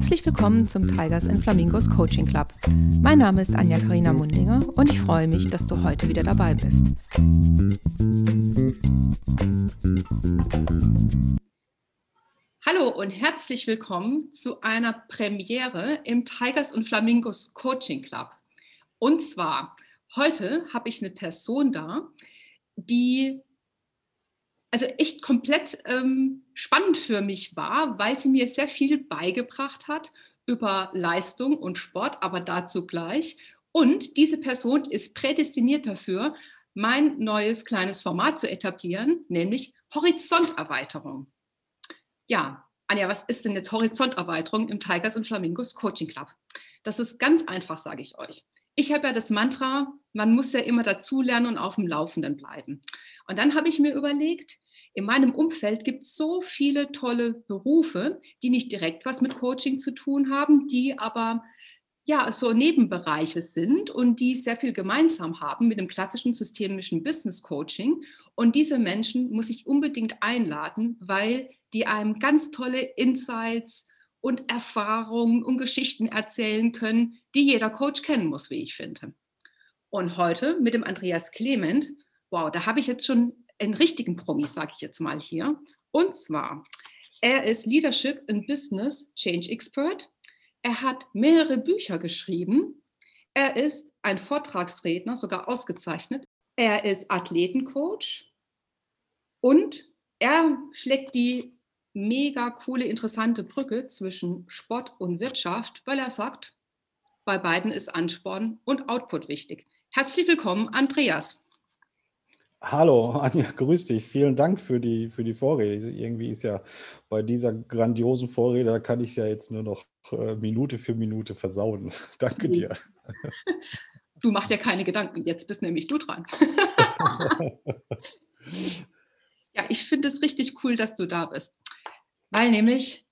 Herzlich willkommen zum Tigers and Flamingos Coaching Club. Mein Name ist Anja Karina Mundinger und ich freue mich, dass du heute wieder dabei bist. Hallo und herzlich willkommen zu einer Premiere im Tigers und Flamingos Coaching Club. Und zwar, heute habe ich eine Person da, die also echt komplett ähm, spannend für mich war, weil sie mir sehr viel beigebracht hat über Leistung und Sport, aber dazu gleich. Und diese Person ist prädestiniert dafür, mein neues kleines Format zu etablieren, nämlich Horizonterweiterung. Ja, Anja, was ist denn jetzt Horizonterweiterung im Tigers und Flamingos Coaching Club? Das ist ganz einfach, sage ich euch. Ich habe ja das Mantra, man muss ja immer dazulernen und auf dem Laufenden bleiben. Und dann habe ich mir überlegt, in meinem Umfeld gibt es so viele tolle Berufe, die nicht direkt was mit Coaching zu tun haben, die aber ja so Nebenbereiche sind und die sehr viel gemeinsam haben mit dem klassischen systemischen Business Coaching. Und diese Menschen muss ich unbedingt einladen, weil die einem ganz tolle Insights und Erfahrungen und Geschichten erzählen können, die jeder Coach kennen muss, wie ich finde. Und heute mit dem Andreas Clement, wow, da habe ich jetzt schon einen richtigen Promi, sage ich jetzt mal hier. Und zwar, er ist Leadership in Business Change Expert. Er hat mehrere Bücher geschrieben. Er ist ein Vortragsredner, sogar ausgezeichnet. Er ist Athletencoach und er schlägt die mega coole, interessante Brücke zwischen Sport und Wirtschaft, weil er sagt, bei beiden ist Ansporn und Output wichtig. Herzlich willkommen, Andreas. Hallo, Anja, grüß dich. Vielen Dank für die, für die Vorrede. Irgendwie ist ja bei dieser grandiosen Vorrede, da kann ich es ja jetzt nur noch äh, Minute für Minute versauen. Danke mhm. dir. Du machst ja keine Gedanken, jetzt bist nämlich du dran. ja, ich finde es richtig cool, dass du da bist. Weil nämlich,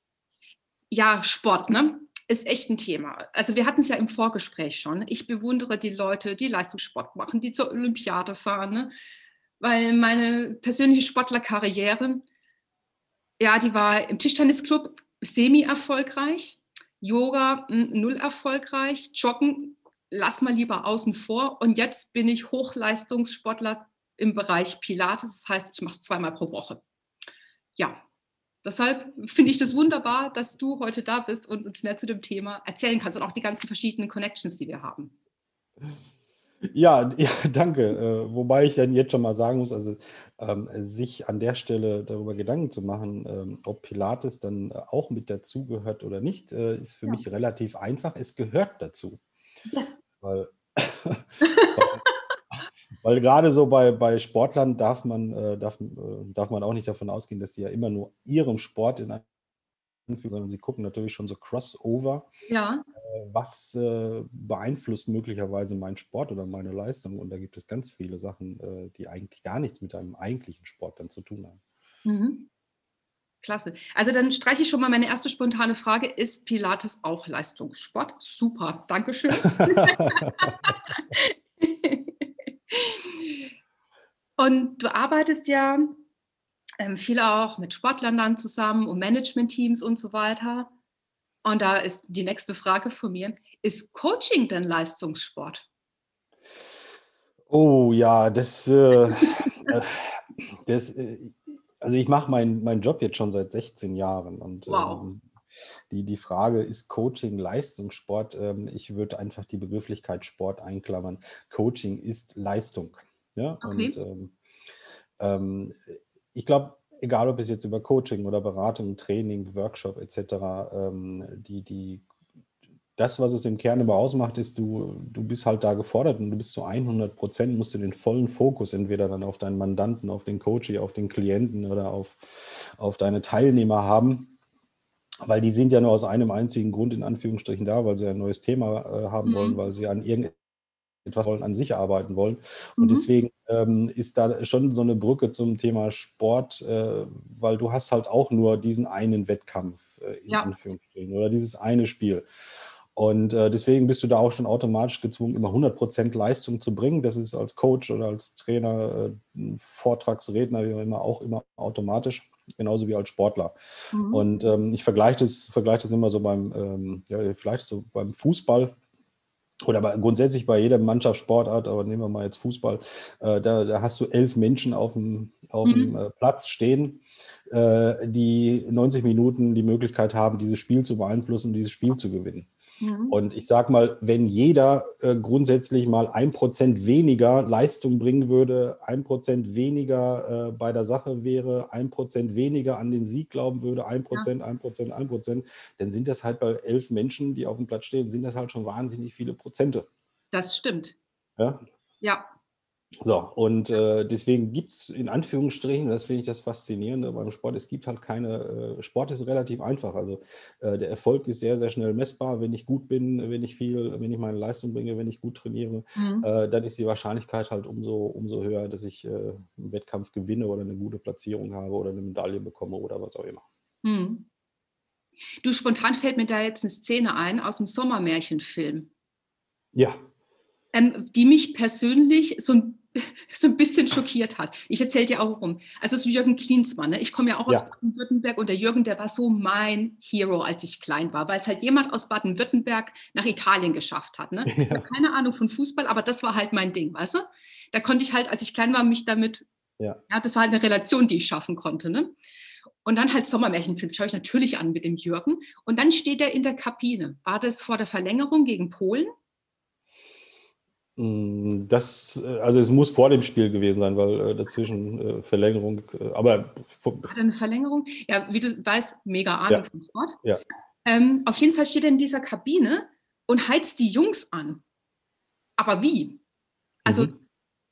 ja, Sport, ne? Ist echt ein Thema. Also wir hatten es ja im Vorgespräch schon. Ich bewundere die Leute, die Leistungssport machen, die zur Olympiade fahren. Ne? Weil meine persönliche Sportlerkarriere, ja, die war im Tischtennisclub semi-erfolgreich, Yoga null erfolgreich, Joggen lass mal lieber außen vor und jetzt bin ich Hochleistungssportler im Bereich Pilates, das heißt, ich mache es zweimal pro Woche. Ja, deshalb finde ich das wunderbar, dass du heute da bist und uns mehr zu dem Thema erzählen kannst und auch die ganzen verschiedenen Connections, die wir haben. Ja, ja, danke. Äh, wobei ich dann jetzt schon mal sagen muss, also ähm, sich an der Stelle darüber Gedanken zu machen, ähm, ob Pilates dann auch mit dazugehört oder nicht, äh, ist für ja. mich relativ einfach. Es gehört dazu. Yes. Weil, weil, weil, gerade so bei, bei Sportlern darf man, äh, darf, äh, darf man auch nicht davon ausgehen, dass sie ja immer nur ihrem Sport in sondern sie gucken natürlich schon so Crossover. Ja. Was äh, beeinflusst möglicherweise meinen Sport oder meine Leistung? Und da gibt es ganz viele Sachen, äh, die eigentlich gar nichts mit einem eigentlichen Sport dann zu tun haben. Mhm. Klasse. Also dann streiche ich schon mal meine erste spontane Frage. Ist Pilates auch Leistungssport? Super, Dankeschön. Und du arbeitest ja ähm, viel auch mit Sportlern dann zusammen und Managementteams und so weiter. Und da ist die nächste Frage von mir, ist Coaching denn Leistungssport? Oh ja, das, äh, äh das äh, also ich mache meinen mein Job jetzt schon seit 16 Jahren und wow. ähm, die, die Frage, ist Coaching Leistungssport? Ähm, ich würde einfach die Begrifflichkeit Sport einklammern. Coaching ist Leistung. Ja? Okay. Und ähm, ähm ich glaube, egal ob es jetzt über Coaching oder Beratung, Training, Workshop etc., ähm, die, die, das, was es im Kern immer ausmacht, ist, du, du bist halt da gefordert und du bist zu 100 Prozent, musst du den vollen Fokus entweder dann auf deinen Mandanten, auf den Coach, auf den Klienten oder auf, auf deine Teilnehmer haben. Weil die sind ja nur aus einem einzigen Grund in Anführungsstrichen da, weil sie ein neues Thema äh, haben mhm. wollen, weil sie an irgendetwas etwas wollen, an sich arbeiten wollen. Und mhm. deswegen ähm, ist da schon so eine Brücke zum Thema Sport, äh, weil du hast halt auch nur diesen einen Wettkampf äh, in ja. Anführungsstrichen oder dieses eine Spiel. Und äh, deswegen bist du da auch schon automatisch gezwungen, immer 100% Leistung zu bringen. Das ist als Coach oder als Trainer, äh, Vortragsredner, wie auch immer, auch immer automatisch, genauso wie als Sportler. Mhm. Und ähm, ich vergleiche das, vergleiche das immer so beim, ähm, ja, vielleicht so beim Fußball oder bei, grundsätzlich bei jeder Mannschaftssportart, aber nehmen wir mal jetzt Fußball, äh, da, da, hast du elf Menschen auf dem, auf dem mhm. äh, Platz stehen, äh, die 90 Minuten die Möglichkeit haben, dieses Spiel zu beeinflussen und dieses Spiel zu gewinnen. Mhm. Und ich sage mal, wenn jeder äh, grundsätzlich mal ein Prozent weniger Leistung bringen würde, ein Prozent weniger äh, bei der Sache wäre, ein Prozent weniger an den Sieg glauben würde, ein Prozent, ein Prozent, ein Prozent, dann sind das halt bei elf Menschen, die auf dem Platz stehen, sind das halt schon wahnsinnig viele Prozente. Das stimmt. Ja. Ja, so, und äh, deswegen gibt es in Anführungsstrichen, das finde ich das Faszinierende beim Sport, es gibt halt keine, äh, Sport ist relativ einfach. Also äh, der Erfolg ist sehr, sehr schnell messbar. Wenn ich gut bin, wenn ich viel, wenn ich meine Leistung bringe, wenn ich gut trainiere, mhm. Äh, dann ist die Wahrscheinlichkeit halt umso, umso höher, dass ich äh, einen Wettkampf gewinne oder eine gute Platzierung habe oder eine Medaille bekomme oder was auch immer. Mhm. Du, spontan fällt mir da jetzt eine Szene ein aus dem Sommermärchenfilm. Ja. Ähm, die mich persönlich so ein so ein bisschen schockiert hat. Ich erzähle dir auch rum. Also so Jürgen Klinsmann, ne? ich komme ja auch ja. aus Baden-Württemberg und der Jürgen, der war so mein Hero, als ich klein war, weil es halt jemand aus Baden-Württemberg nach Italien geschafft hat. Ne? Ja. keine Ahnung von Fußball, aber das war halt mein Ding, weißt du? Da konnte ich halt, als ich klein war, mich damit, ja, ja das war halt eine Relation, die ich schaffen konnte. Ne? Und dann halt Sommermärchenfilm schaue ich natürlich an mit dem Jürgen. Und dann steht er in der Kabine. War das vor der Verlängerung gegen Polen? Mm, das, äh, also es muss vor dem Spiel gewesen sein, weil äh, dazwischen äh, Verlängerung, aber. Hat eine Verlängerung? Ja, wie du weißt, mega Ahnung ja. vom Sport. Ja. Ähm, auf jeden Fall steht er in dieser Kabine und heizt die Jungs an. Aber wie? Also, mhm.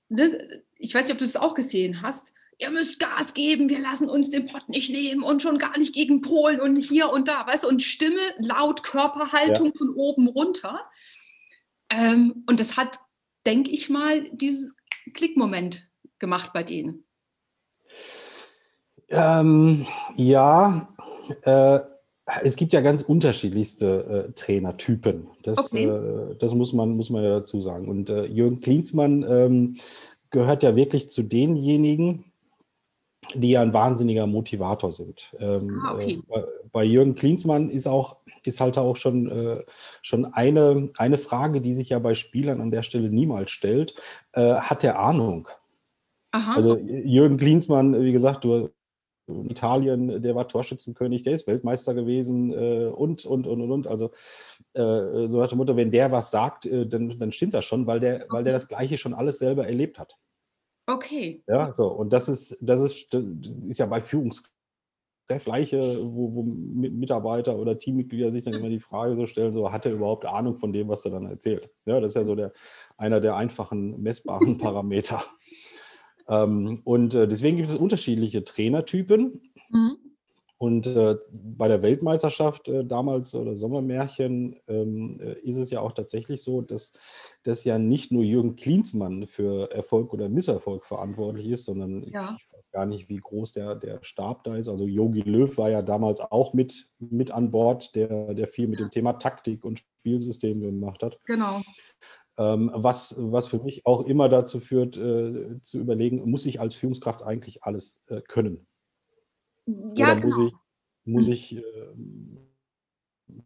ne, ich weiß nicht, ob du das auch gesehen hast. Ihr müsst Gas geben, wir lassen uns den Pott nicht nehmen und schon gar nicht gegen Polen und hier und da, weißt du, und Stimme, laut, Körperhaltung ja. von oben runter. Ähm, und das hat denke ich mal, dieses Klickmoment gemacht bei denen? Ähm, ja, äh, es gibt ja ganz unterschiedlichste äh, Trainertypen. Das, okay. äh, das muss, man, muss man ja dazu sagen. Und äh, Jürgen Klinsmann ähm, gehört ja wirklich zu denjenigen, die ja ein wahnsinniger Motivator sind. Ähm, ah, okay. Bei, Jürgen Klinsmann ist auch ist halt auch schon, äh, schon eine, eine Frage, die sich ja bei Spielern an der Stelle niemals stellt. Äh, hat er Ahnung? Aha. Also Jürgen Klinsmann, wie gesagt, du in Italien, der war Torschützenkönig, der ist Weltmeister gewesen äh, und, und, und, und, Also äh, so hat der Mutter, wenn der was sagt, äh, dann, dann stimmt das schon, weil der, okay. weil der das Gleiche schon alles selber erlebt hat. Okay. Ja, so, und das ist, das ist, das ist ja bei Führungskräften das Gleiche, wo, wo, Mitarbeiter oder Teammitglieder sich dann immer die Frage so stellen, so hat er überhaupt Ahnung von dem, was er dann erzählt? Ja, das ist ja so der, einer der einfachen messbaren Parameter. ähm, und äh, deswegen gibt es unterschiedliche Trainertypen. Mhm. Und äh, bei der Weltmeisterschaft äh, damals oder Sommermärchen ähm, äh, ist es ja auch tatsächlich so, dass, dass ja nicht nur Jürgen Klinsmann für Erfolg oder Misserfolg verantwortlich ist, sondern ja. ich gar nicht, wie groß der, der Stab da ist. Also Yogi Löw war ja damals auch mit, mit an Bord, der, der viel mit dem Thema Taktik und Spielsystem gemacht hat. Genau. Ähm, was, was für mich auch immer dazu führt, äh, zu überlegen, muss ich als Führungskraft eigentlich alles äh, können? Ja, Oder muss genau. ich, muss ich, äh,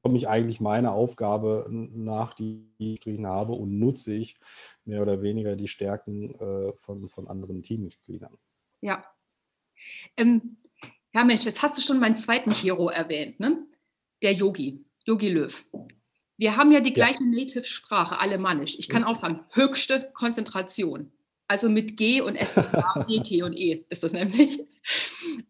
komme ich eigentlich meiner Aufgabe nach, die ich gestrichen habe und nutze ich mehr oder weniger die Stärken äh, von, von anderen Teammitgliedern? Ja. Ähm, ja, Mensch, jetzt hast du schon meinen zweiten Hero erwähnt, ne? Der Yogi, Yogi Löw. Wir haben ja die gleiche ja. Native-Sprache, alemannisch. Ich kann auch sagen, höchste Konzentration. Also mit G und S, D, T und E ist das nämlich.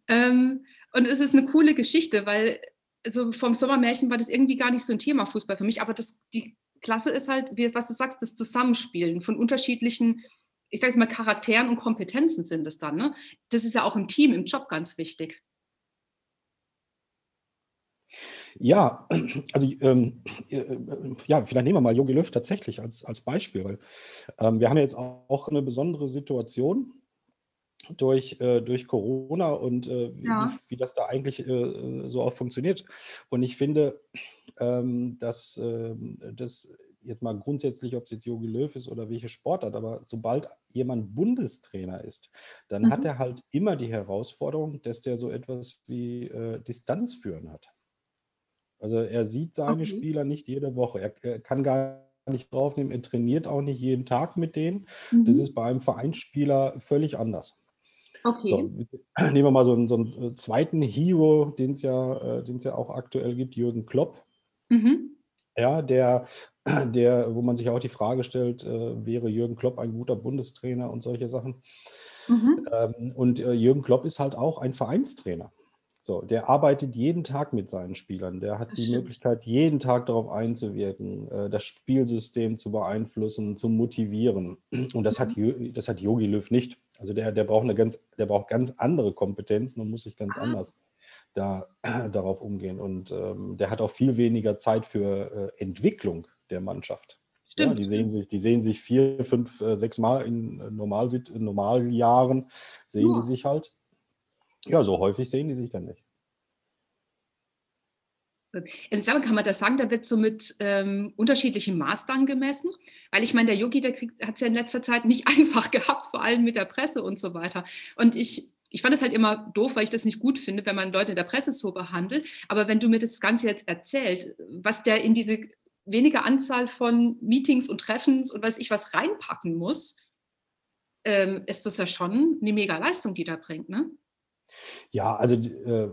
Ähm, und es ist eine coole Geschichte, weil also vom Sommermärchen war das irgendwie gar nicht so ein Thema Fußball für mich, aber das, die Klasse ist halt, wie, was du sagst, das Zusammenspielen von unterschiedlichen, ich sage es mal, Charakteren und Kompetenzen sind es dann. Ne? Das ist ja auch im Team, im Job ganz wichtig. Ja, also ähm, äh, ja, vielleicht nehmen wir mal Jogi Löw tatsächlich als, als Beispiel, weil ähm, wir haben jetzt auch eine besondere Situation. durch, äh, durch Corona und äh, ja. wie, wie, das da eigentlich äh, so auch funktioniert. Und ich finde, ähm, dass ähm, das jetzt mal grundsätzlich, ob es jetzt Jogi Löw ist oder welche Sportart, aber sobald jemand Bundestrainer ist, dann mhm. hat er halt immer die Herausforderung, dass der so etwas wie äh, Distanz führen hat. Also er sieht seine okay. Spieler nicht jede Woche. Er, er, kann gar nicht draufnehmen, er trainiert auch nicht jeden Tag mit denen. Mhm. Das ist bei einem Vereinsspieler völlig anders. Okay. So, nehmen wir mal so einen, so einen äh, zweiten Hero, den es ja, äh, ja auch aktuell gibt, Jürgen Klopp. Mhm. Ja, der, der, wo man sich auch die Frage stellt, äh, wäre Jürgen Klopp ein guter Bundestrainer und solche Sachen. Mhm. Ähm, und äh, Jürgen Klopp ist halt auch ein Vereinstrainer. So, der arbeitet jeden Tag mit seinen Spielern. Der hat das die stimmt. Möglichkeit, jeden Tag darauf einzuwirken, äh, das Spielsystem zu beeinflussen, zu motivieren. Und das, hat, mhm. das hat Yogi Löw nicht. Also der, der, braucht eine ganz, der braucht ganz andere Kompetenzen und muss sich ganz ah. anders da, darauf umgehen. Und ähm, der hat auch viel weniger Zeit für äh, Entwicklung der Mannschaft. Stimmt. Ja, die, sehen sich, die sehen sich vier, fünf, äh, sechs Mal in, äh, Normal, in Normaljahren, sehen ja. die sich halt. Ja, so häufig sehen die sich dann nicht. Äh, kann man das sagen, da wird so mit ähm, unterschiedlichen Maßnahmen gemessen? Weil ich meine, der Yogi, der hat es ja in letzter Zeit nicht einfach gehabt, vor allem mit der Presse und so weiter. Und ich, ich fand es halt immer doof, weil ich das nicht gut finde, wenn man Leute in der Presse so behandelt. Aber wenn du mir das Ganze jetzt erzählt, was der in diese wenige Anzahl von Meetings und Treffens und weiß ich was reinpacken muss, ähm, ist das ja schon eine mega Leistung, die da bringt, ne? Ja, also äh,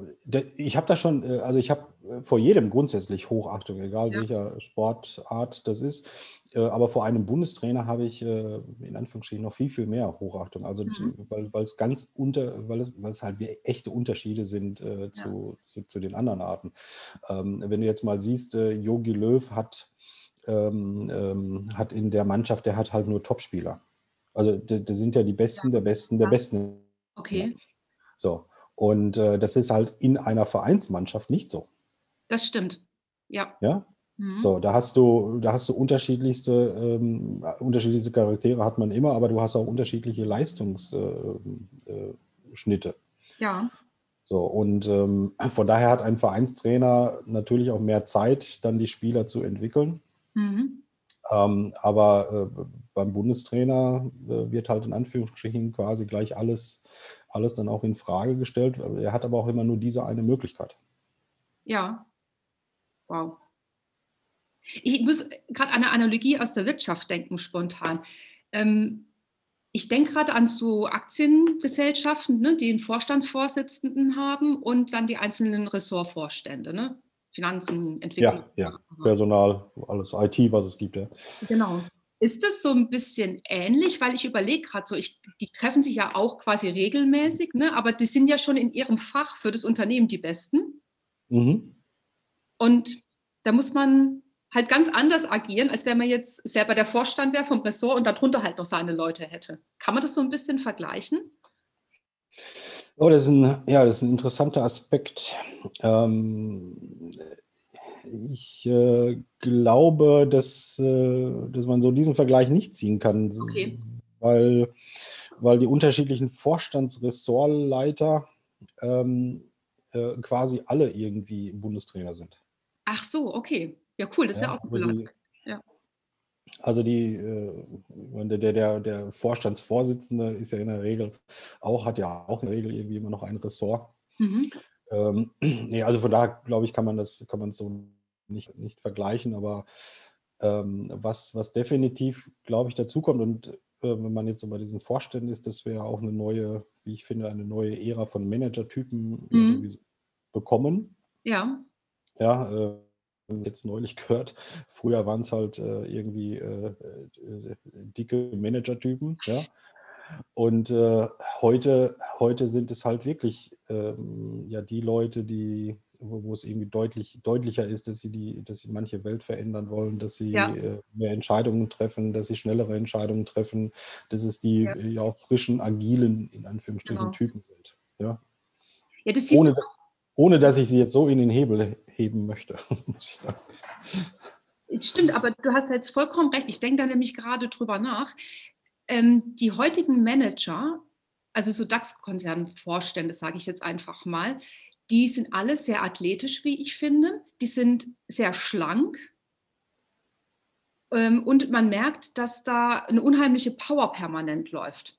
ich habe da schon, äh, also ich habe äh, vor jedem grundsätzlich Hochachtung, egal ja. welcher Sportart das ist. Äh, aber vor einem Bundestrainer habe ich in Anführungsstrichen noch viel, viel mehr Hochachtung. Also mhm. weil, es ganz unter, weil es, weil es halt echte Unterschiede sind zu, ja. zu, zu, den anderen Arten. Ähm, wenn du jetzt mal siehst, Yogi Löw hat, ähm, ähm, hat in der Mannschaft, der hat halt nur Topspieler. Also das sind ja die Besten ja. der Besten der Besten. Okay. So. Und äh, das ist halt in einer Vereinsmannschaft nicht so. Das stimmt. Ja. Ja. Mhm. So, da hast du, da hast du unterschiedlichste, ähm, unterschiedlichste Charaktere hat man immer, aber du hast auch unterschiedliche Leistungsschnitte. Äh, äh, ja. So, und ähm, von daher hat ein Vereinstrainer natürlich auch mehr Zeit, dann die Spieler zu entwickeln. Mhm. Ähm, aber äh, beim Bundestrainer äh, wird halt in Anführungsstrichen quasi gleich alles alles dann auch in Frage gestellt. Er hat aber auch immer nur diese eine Möglichkeit. Ja. Wow. Ich muss gerade an eine Analogie aus der Wirtschaft denken, spontan. Ähm, ich denke gerade an so Aktiengesellschaften, ne, die einen Vorstandsvorsitzenden haben und dann die einzelnen Ressortvorstände, ne? Finanzen, Entwicklung. Ja, ja, Personal, alles IT, was es gibt. Ja. Genau. Ist das so ein bisschen ähnlich? Weil ich überlege gerade so, ich, die treffen sich ja auch quasi regelmäßig, ne? aber die sind ja schon in ihrem Fach für das Unternehmen die Besten. Mhm. Und da muss man halt ganz anders agieren, als wenn man jetzt selber der Vorstand wäre vom Ressort und darunter halt noch seine Leute hätte. Kann man das so ein bisschen vergleichen? Oh, das ist ein, ja, das ist ein interessanter Aspekt. Ähm, ich äh, glaube, dass, äh, dass man so diesen Vergleich nicht ziehen kann, okay. weil, weil die unterschiedlichen Vorstandsressortleiter ähm, äh, quasi alle irgendwie Bundestrainer sind. Ach so, okay. Ja, cool, das ist ja, ja auch Aspekt. Ja. Also die, äh, der, der, der Vorstandsvorsitzende ist ja in der Regel auch, hat ja auch in der Regel irgendwie immer noch ein Ressort. Mhm. Ähm, nee, also von daher glaube ich, kann man das, kann man so nicht, nicht vergleichen, aber ähm, was, was definitiv, glaube ich, dazukommt und äh, wenn man jetzt so bei diesen Vorständen ist, dass wir auch eine neue, wie ich finde, eine neue Ära von Managertypen mhm. bekommen. Ja. Ja, äh, jetzt neulich gehört, früher waren es halt äh, irgendwie äh, äh, dicke Managertypen, ja. Und äh, heute, heute sind es halt wirklich ähm, ja die Leute, die wo, wo, es irgendwie deutlich, deutlicher ist, dass sie, die, dass sie manche Welt verändern wollen, dass sie ja. Äh, mehr Entscheidungen treffen, dass sie schnellere Entscheidungen treffen, dass es die ja, ja auch frischen, agilen, in Anführungsstrichen, genau. Typen sind. Ja, ja das ohne, du ohne dass ich sie jetzt so in den Hebel heben möchte, muss ich sagen. Stimmt, aber du hast jetzt vollkommen recht. Ich denke da nämlich gerade drüber nach. Ähm, die heutigen Manager also so DAX-Konzernvorstände, sage ich jetzt einfach mal, die sind alle sehr athletisch, wie ich finde. Die sind sehr schlank. Ähm, und man merkt, dass da eine unheimliche Power permanent läuft.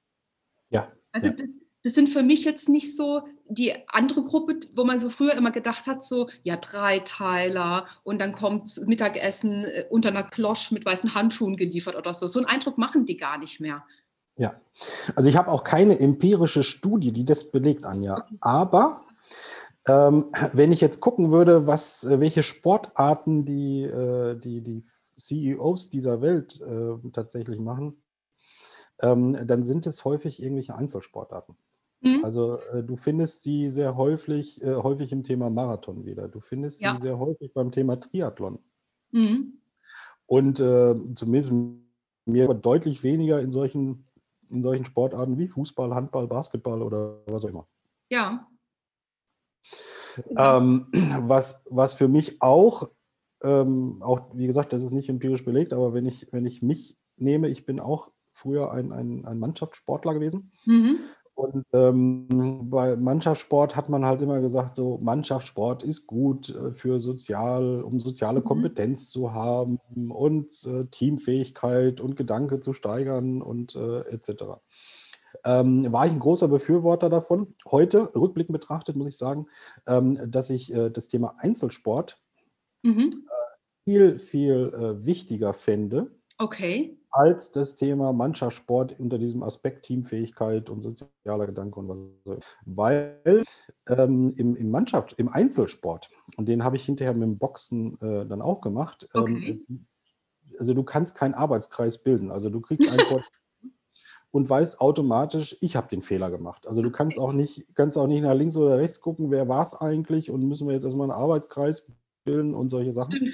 Ja. Also ja. Das, das sind für mich jetzt nicht so die andere Gruppe, wo man so früher immer gedacht hat, so ja, Dreiteiler und dann kommt Mittagessen äh, unter einer Klosch mit weißen Handschuhen geliefert oder so. So einen Eindruck machen die gar nicht mehr. Ja, also ich habe auch keine empirische Studie, die das belegt, Anja. Okay. Aber ähm, wenn ich jetzt gucken würde, was, äh, welche Sportarten die, äh, die, die CEOs dieser Welt äh, tatsächlich machen, ähm, dann sind es häufig irgendwelche Einzelsportarten. Mhm. Also äh, du findest sie sehr häufig, äh, häufig im Thema Marathon wieder. Du findest ja. sie sehr häufig beim Thema Triathlon. Mhm. Und äh, zumindest mir deutlich weniger in solchen, in solchen Sportarten wie Fußball, Handball, Basketball oder was auch immer. Ja. Ähm, was, was für mich auch, ähm, auch, wie gesagt, das ist nicht empirisch belegt, aber wenn ich, wenn ich mich nehme, ich bin auch früher ein, ein, ein Mannschaftssportler gewesen. Mhm. Und ähm, bei Mannschaftssport hat man halt immer gesagt, so Mannschaftssport ist gut äh, für sozial, um soziale mhm. Kompetenz zu haben und äh, Teamfähigkeit und Gedanke zu steigern und äh, etc. Ähm, war ich ein großer Befürworter davon. Heute, rückblickend betrachtet, muss ich sagen, ähm, dass ich äh, das Thema Einzelsport mhm. Äh, viel, viel äh, wichtiger fände. Okay als das Thema Mannschaftssport unter diesem Aspekt Teamfähigkeit und sozialer Gedanke und was so. Weil ähm, im, im Mannschaft, im Einzelsport, und den habe ich hinterher mit dem Boxen äh, dann auch gemacht, ähm, okay. also du kannst keinen Arbeitskreis bilden. Also du kriegst einen und weißt automatisch, ich habe den Fehler gemacht. Also du kannst auch nicht, kannst auch nicht nach links oder rechts gucken, wer war es eigentlich und müssen wir jetzt erstmal einen Arbeitskreis bilden und solche Sachen.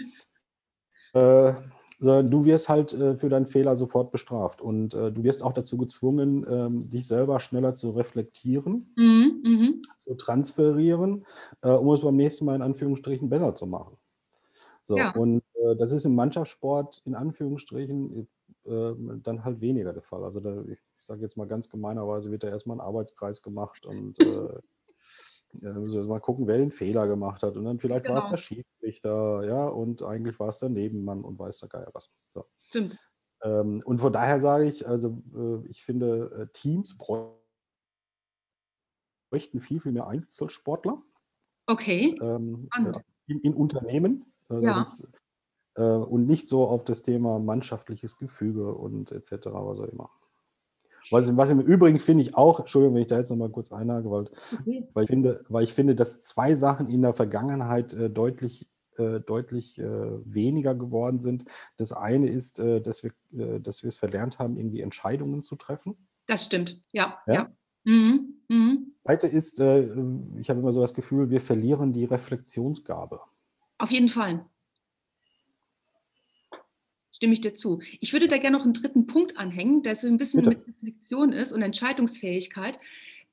Äh, sondern du wirst halt äh, für deinen Fehler sofort bestraft. Und äh, du wirst auch dazu gezwungen, ähm, dich selber schneller zu reflektieren, mhm, mhm. zu transferieren, äh, um es beim nächsten Mal in Anführungsstrichen besser zu machen. So, ja. und äh, das ist im Mannschaftssport in Anführungsstrichen dann halt weniger der Fall. Also da, ich, ich sage jetzt mal ganz gemeinerweise, wird da erstmal ein Arbeitskreis gemacht und äh, ja, dann müssen wir mal gucken, wer den Fehler gemacht hat. Und dann vielleicht genau. war es der Schiedsrichter, ja, und eigentlich war es der Nebenmann und weiß der Geier was. So. Stimmt. Ähm, und von daher sage ich, also äh, ich finde, äh, Teams bräuchten viel, viel mehr Einzelsportler. Okay. Ähm, in, in, Unternehmen. Also ja. Äh, und nicht so auf das Thema mannschaftliches Gefüge und etc., was auch immer. Was, was im Übrigen finde ich auch, Entschuldigung, wenn ich da jetzt nochmal kurz einhage, weil, okay. weil, ich finde, weil ich finde, dass zwei Sachen in der Vergangenheit äh, deutlich, äh, deutlich äh, weniger geworden sind. Das eine ist, äh, dass wir, äh, dass wir es verlernt haben, irgendwie Entscheidungen zu treffen. Das stimmt, ja. ja? ja. Mhm. Mhm. Zweite ist, äh, ich habe immer so das Gefühl, wir verlieren die Reflexionsgabe. Auf jeden Fall stimme ich dir zu. Ich würde da gerne noch einen dritten Punkt anhängen, der so ein bisschen Bitte. mit Reflexion ist und Entscheidungsfähigkeit.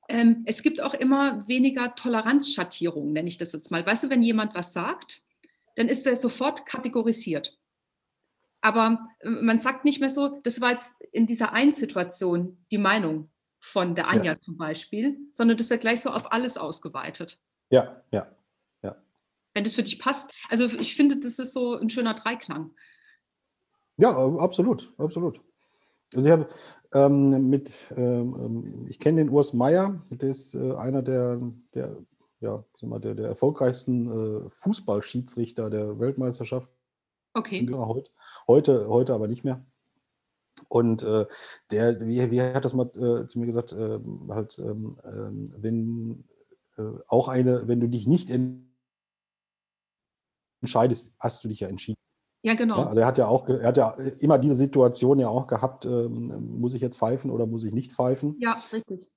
Ähm, es gibt auch immer weniger Toleranzschattierungen, nenne ich das jetzt mal. Weißt du, wenn jemand was sagt, dann ist er sofort kategorisiert. Aber äh, man sagt nicht mehr so, das war jetzt in dieser einen Situation die Meinung von der Anja ja. zum Beispiel, sondern das wird gleich so auf alles ausgeweitet. Ja, ja, ja. Wenn das für dich passt. Also ich finde, das ist so ein schöner Dreiklang. Ja, absolut, absolut. Also ich habe ähm, mit, ähm, ähm, ich kenne den Urs Meier, der ist äh, einer der, der, ja, mal, der, der erfolgreichsten äh, Fußballschiedsrichter der Weltmeisterschaft. Okay. Heute, heute, heute aber nicht mehr. Und äh, der, wie, wie hat das mal äh, zu mir gesagt, äh, halt, ähm, ähm, wenn äh, auch eine, wenn du dich nicht entscheidest, hast du dich ja entschieden. Ja, genau. Ja, also er hat ja auch, er hat ja immer diese Situation ja auch gehabt, ähm, muss ich jetzt pfeifen oder muss ich nicht pfeifen? Ja, richtig.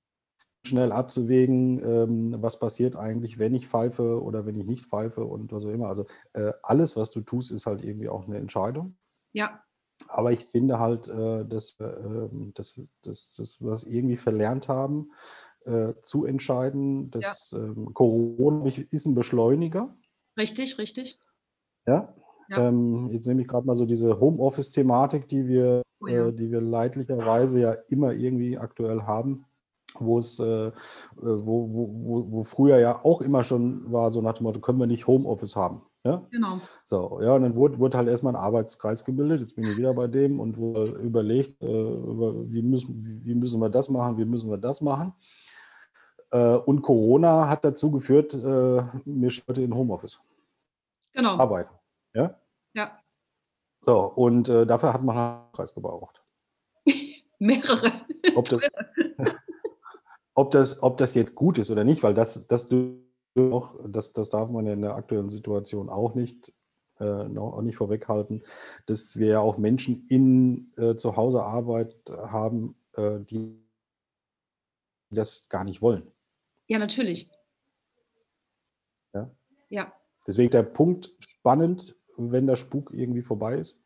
Schnell abzuwägen, ähm, was passiert eigentlich, wenn ich pfeife oder wenn ich nicht pfeife und was auch immer. Also äh, alles, was du tust, ist halt irgendwie auch eine Entscheidung. Ja. Aber ich finde halt, äh, dass, äh, dass, dass, dass wir es irgendwie verlernt haben, äh, zu entscheiden. dass ja. ähm, Corona ist ein Beschleuniger. Richtig, richtig. Ja, ja. Ähm, jetzt nehme ich gerade mal so diese Homeoffice-Thematik, die wir, oh ja. äh, die wir leidlicherweise ja immer irgendwie aktuell haben. wo es, äh, wo, wo, wo, früher ja auch immer schon war, so nach dem Motto, können wir nicht Homeoffice haben. Ja? Genau. So, ja, und dann wurde, wurde halt erstmal ein Arbeitskreis gebildet, jetzt bin ich wieder bei dem und wurde überlegt, äh, wie, müssen, wie, müssen wir das machen, wie müssen wir das machen. Äh, und Corona hat dazu geführt, äh, mir heute in Homeoffice. Genau. Arbeiten. Ja. Ja. So, und äh, dafür hat man einen Kreis gebraucht. Mehrere. Ob das, ob, das, ob das jetzt gut ist oder nicht, weil das, das, das, das darf man in der aktuellen Situation auch nicht, äh, noch, auch nicht vorweghalten, dass wir ja auch Menschen in äh, zu Hause Arbeit haben, äh, die das gar nicht wollen. Ja, natürlich. Ja. Ja. Deswegen der Punkt spannend, wenn der Spuk irgendwie vorbei ist,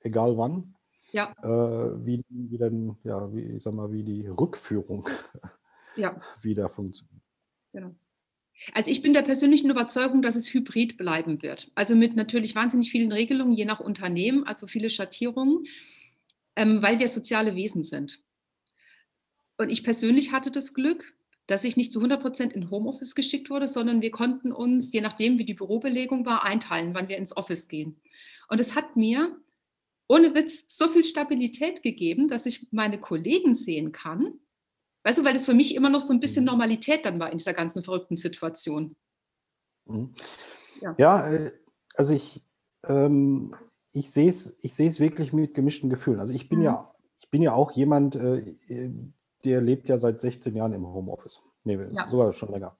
egal wann. Ja. Äh, wie, wie dann, ja, wie, ich sag mal, wie die Rückführung ja. wieder funktioniert. Genau. Also ich bin der persönlichen Überzeugung, dass es hybrid bleiben wird. Also mit natürlich wahnsinnig vielen Regelungen, je nach Unternehmen, also viele Schattierungen, ähm, weil wir soziale Wesen sind. Und ich persönlich hatte das Glück, dass ich nicht zu 100 Prozent in Homeoffice geschickt wurde, sondern wir konnten uns, je nachdem, wie die Bürobelegung war, einteilen, wann wir ins Office gehen. Und es hat mir ohne Witz so viel Stabilität gegeben, dass ich meine Kollegen sehen kann. Weißt du, weil das für mich immer noch so ein bisschen mhm. Normalität dann war in dieser ganzen verrückten Situation. Mhm. Ja. ja, äh, also ich, ähm, ich sehe es ich wirklich mit gemischten Gefühlen. Also ich bin mhm. ja, ich bin ja auch jemand, äh, der lebt ja seit 16 Jahren im Homeoffice. Nee, ja. sogar schon länger.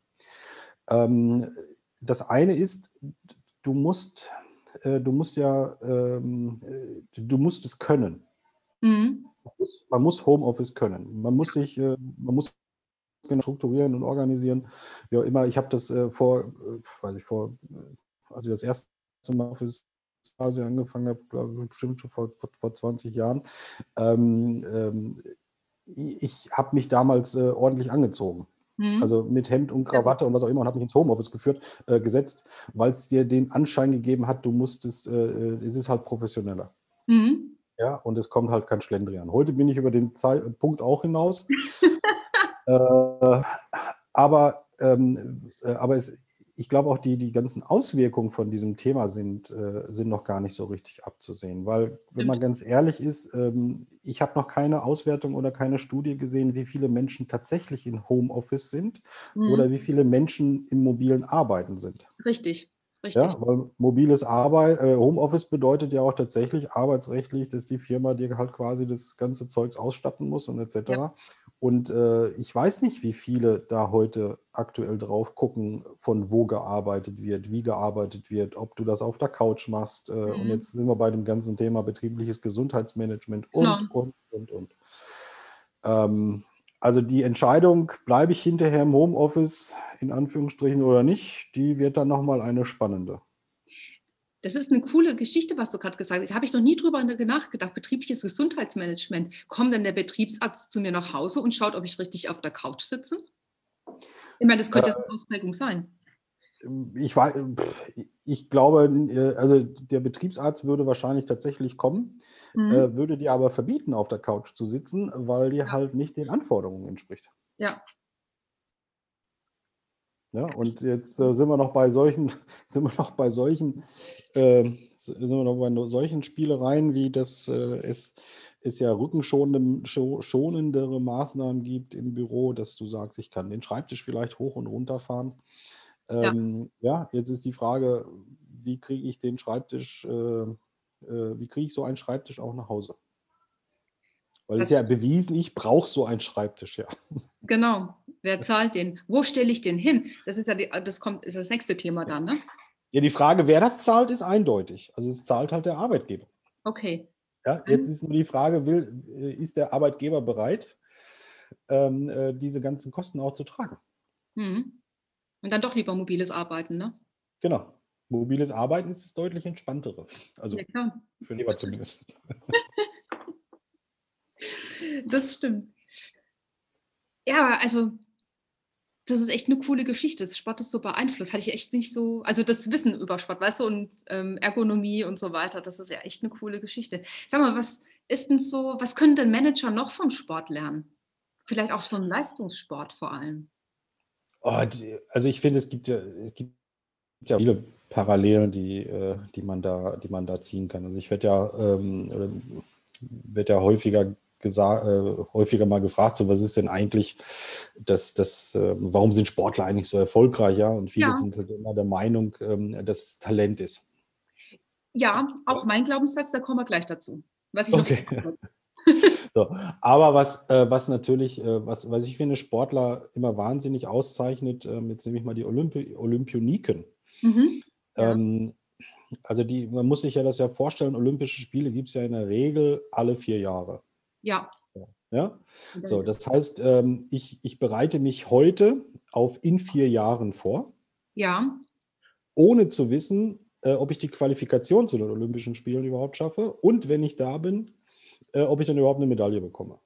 Ähm, das eine ist, du musst, äh, du musst ja, ähm, äh, du musst es können. Mhm. Man, muss, man, muss, Homeoffice können. Man muss sich, äh, man muss strukturieren und organisieren. Ja, immer, ich habe das äh, vor, äh, weiß ich, vor, äh, als ich das erste Mal Office angefangen habe, bestimmt schon vor, vor, vor 20 Jahren, ähm, ähm, ich habe mich damals äh, ordentlich angezogen. Mhm. Also mit Hemd und Krawatte und was auch immer und habe mich ins Homeoffice geführt, äh, gesetzt, weil es dir den Anschein gegeben hat, du musstest, äh, äh, es ist halt professioneller. Mhm. Ja, und es kommt halt kein Schlendrian. Heute bin ich über den Zeit Punkt auch hinaus. Äh, aber ähm, äh, aber es, ich glaube auch, die, die ganzen Auswirkungen von diesem Thema sind, äh, sind noch gar nicht so richtig abzusehen. Weil, wenn man ganz ehrlich ist, ähm, ich habe noch keine Auswertung oder keine Studie gesehen, wie viele Menschen tatsächlich in Homeoffice sind mhm. oder wie viele Menschen im mobilen Arbeiten sind. Richtig. Richtig. Ja, weil mobiles Arbeit, äh, Homeoffice bedeutet ja auch tatsächlich arbeitsrechtlich, dass die Firma dir halt quasi das ganze Zeugs ausstatten muss und etc. Ja. Und äh, ich weiß nicht, wie viele da heute aktuell drauf gucken, von wo gearbeitet wird, wie gearbeitet wird, ob du das auf der Couch machst. Äh, mhm. Und jetzt sind wir bei dem ganzen Thema betriebliches Gesundheitsmanagement und, ja. und, und, und. Ähm, also die Entscheidung, bleibe ich hinterher im Homeoffice in Anführungsstrichen oder nicht, die wird dann nochmal eine spannende. Das ist eine coole Geschichte, was du gerade gesagt hast. Habe ich noch nie drüber nachgedacht. Betriebliches Gesundheitsmanagement. Kommt dann der Betriebsarzt zu mir nach Hause und schaut, ob ich richtig auf der Couch sitze? Ich meine, das könnte äh, eine Ausprägung sein. Ich, war, ich glaube, äh, also der Betriebsarzt würde wahrscheinlich tatsächlich kommen, mhm. äh, würde dir aber verbieten, auf der Couch zu sitzen, weil die ja. halt nicht den Anforderungen entspricht. Ja, ja, und jetzt äh, sind wir noch bei solchen, sind wir noch bei solchen, äh, sind wir noch bei solchen Spielereien, wie das äh, es, es ja rückenschonendere Maßnahmen gibt im Büro, dass du sagst, ich kann den Schreibtisch vielleicht hoch und runter fahren. Ähm, ja. ja. jetzt ist die Frage, wie kriege ich den Schreibtisch, äh, äh, wie kriege ich so einen Schreibtisch auch nach Hause? Weil es ist ja bewiesen, ich brauche so einen Schreibtisch, ja. Genau. Wer zahlt den? Wo stelle ich den hin? Das ist ja die, das kommt, ist das nächste Thema dann, ne? Ja, die Frage, wer das zahlt, ist eindeutig. Also es zahlt halt der Arbeitgeber. Okay. Ja, jetzt ist nur die Frage, will, äh, ist der Arbeitgeber bereit, ähm, äh, diese ganzen Kosten auch zu tragen? Mhm. Und dann doch lieber mobiles Arbeiten, ne? Genau. Mobiles Arbeiten ist das deutlich entspanntere. Also ja, für lieber zumindest. das stimmt. Ja, also das ist echt eine coole Geschichte. Das Sport ist so beeinflusst. Hatte ich echt nicht so, also das Wissen über Sport, weißt du, und ähm, Ergonomie und so weiter, das ist ja echt eine coole Geschichte. Sag mal, was ist denn so, was können denn Manager noch vom Sport lernen? Vielleicht auch schon Leistungssport vor allem. Oh, also ich finde, es gibt ja, es gibt ja viele Parallelen, die, äh, die, man da, die man da ziehen kann. Also ich werde ja, ähm, werd ja häufiger gesagt, äh, häufiger mal gefragt, so was ist denn eigentlich das, das äh, warum sind Sportler eigentlich so erfolgreich, ja? Und viele ja. sind halt immer der Meinung, ähm, dass es Talent ist. Ja, auch mein Glaubenssatz, da kommen wir gleich dazu. Was ich okay. So, aber was, äh, was natürlich, äh, was, was ich finde, Sportler immer wahnsinnig auszeichnet, äh, jetzt nehme ich mal die Olympi Olympioniken. Mhm. Ja. Ähm, also die, man muss sich ja das ja vorstellen, Olympische Spiele gibt es ja in der Regel alle vier Jahre. Ja. Ja, so, das heißt, ähm, ich, ich bereite mich heute auf in vier Jahren vor. Ja. Ohne zu wissen, äh, ob ich die Qualifikation zu den Olympischen Spielen überhaupt schaffe und wenn ich da bin, äh, ob ich dann überhaupt eine Medaille bekomme.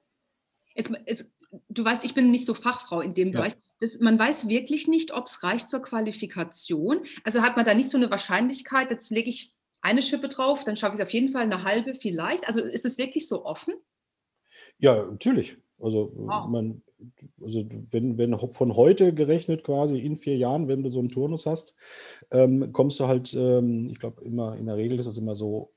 Es, es, du weißt, ich bin nicht so Fachfrau in dem ja. Bereich. Das, man weiß wirklich nicht, ob es reicht zur Qualifikation. Also hat man da nicht so eine Wahrscheinlichkeit, jetzt lege ich eine Schippe drauf, dann schaffe ich es auf jeden Fall eine halbe vielleicht. Also ist es wirklich so offen? Ja, natürlich. Also, wow. man, also wenn, wenn von heute gerechnet quasi in vier Jahren, wenn du so einen Turnus hast, ähm, kommst du halt, ähm, ich glaube immer, in der Regel ist es immer so,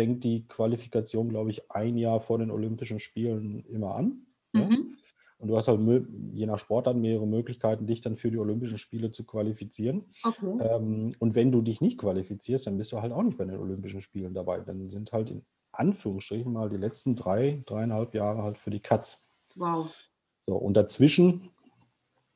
fängt die Qualifikation, glaube ich, ein Jahr vor den Olympischen Spielen immer an. Mhm. Ja? Und du hast halt je nach Sportart mehrere Möglichkeiten, dich dann für die Olympischen Spiele zu qualifizieren. Okay. Ähm, und wenn du dich nicht qualifizierst, dann bist du halt auch nicht bei den Olympischen Spielen dabei. Dann sind halt in Anführungsstrichen mal die letzten drei, dreieinhalb Jahre halt für die Katz. Wow. So, und dazwischen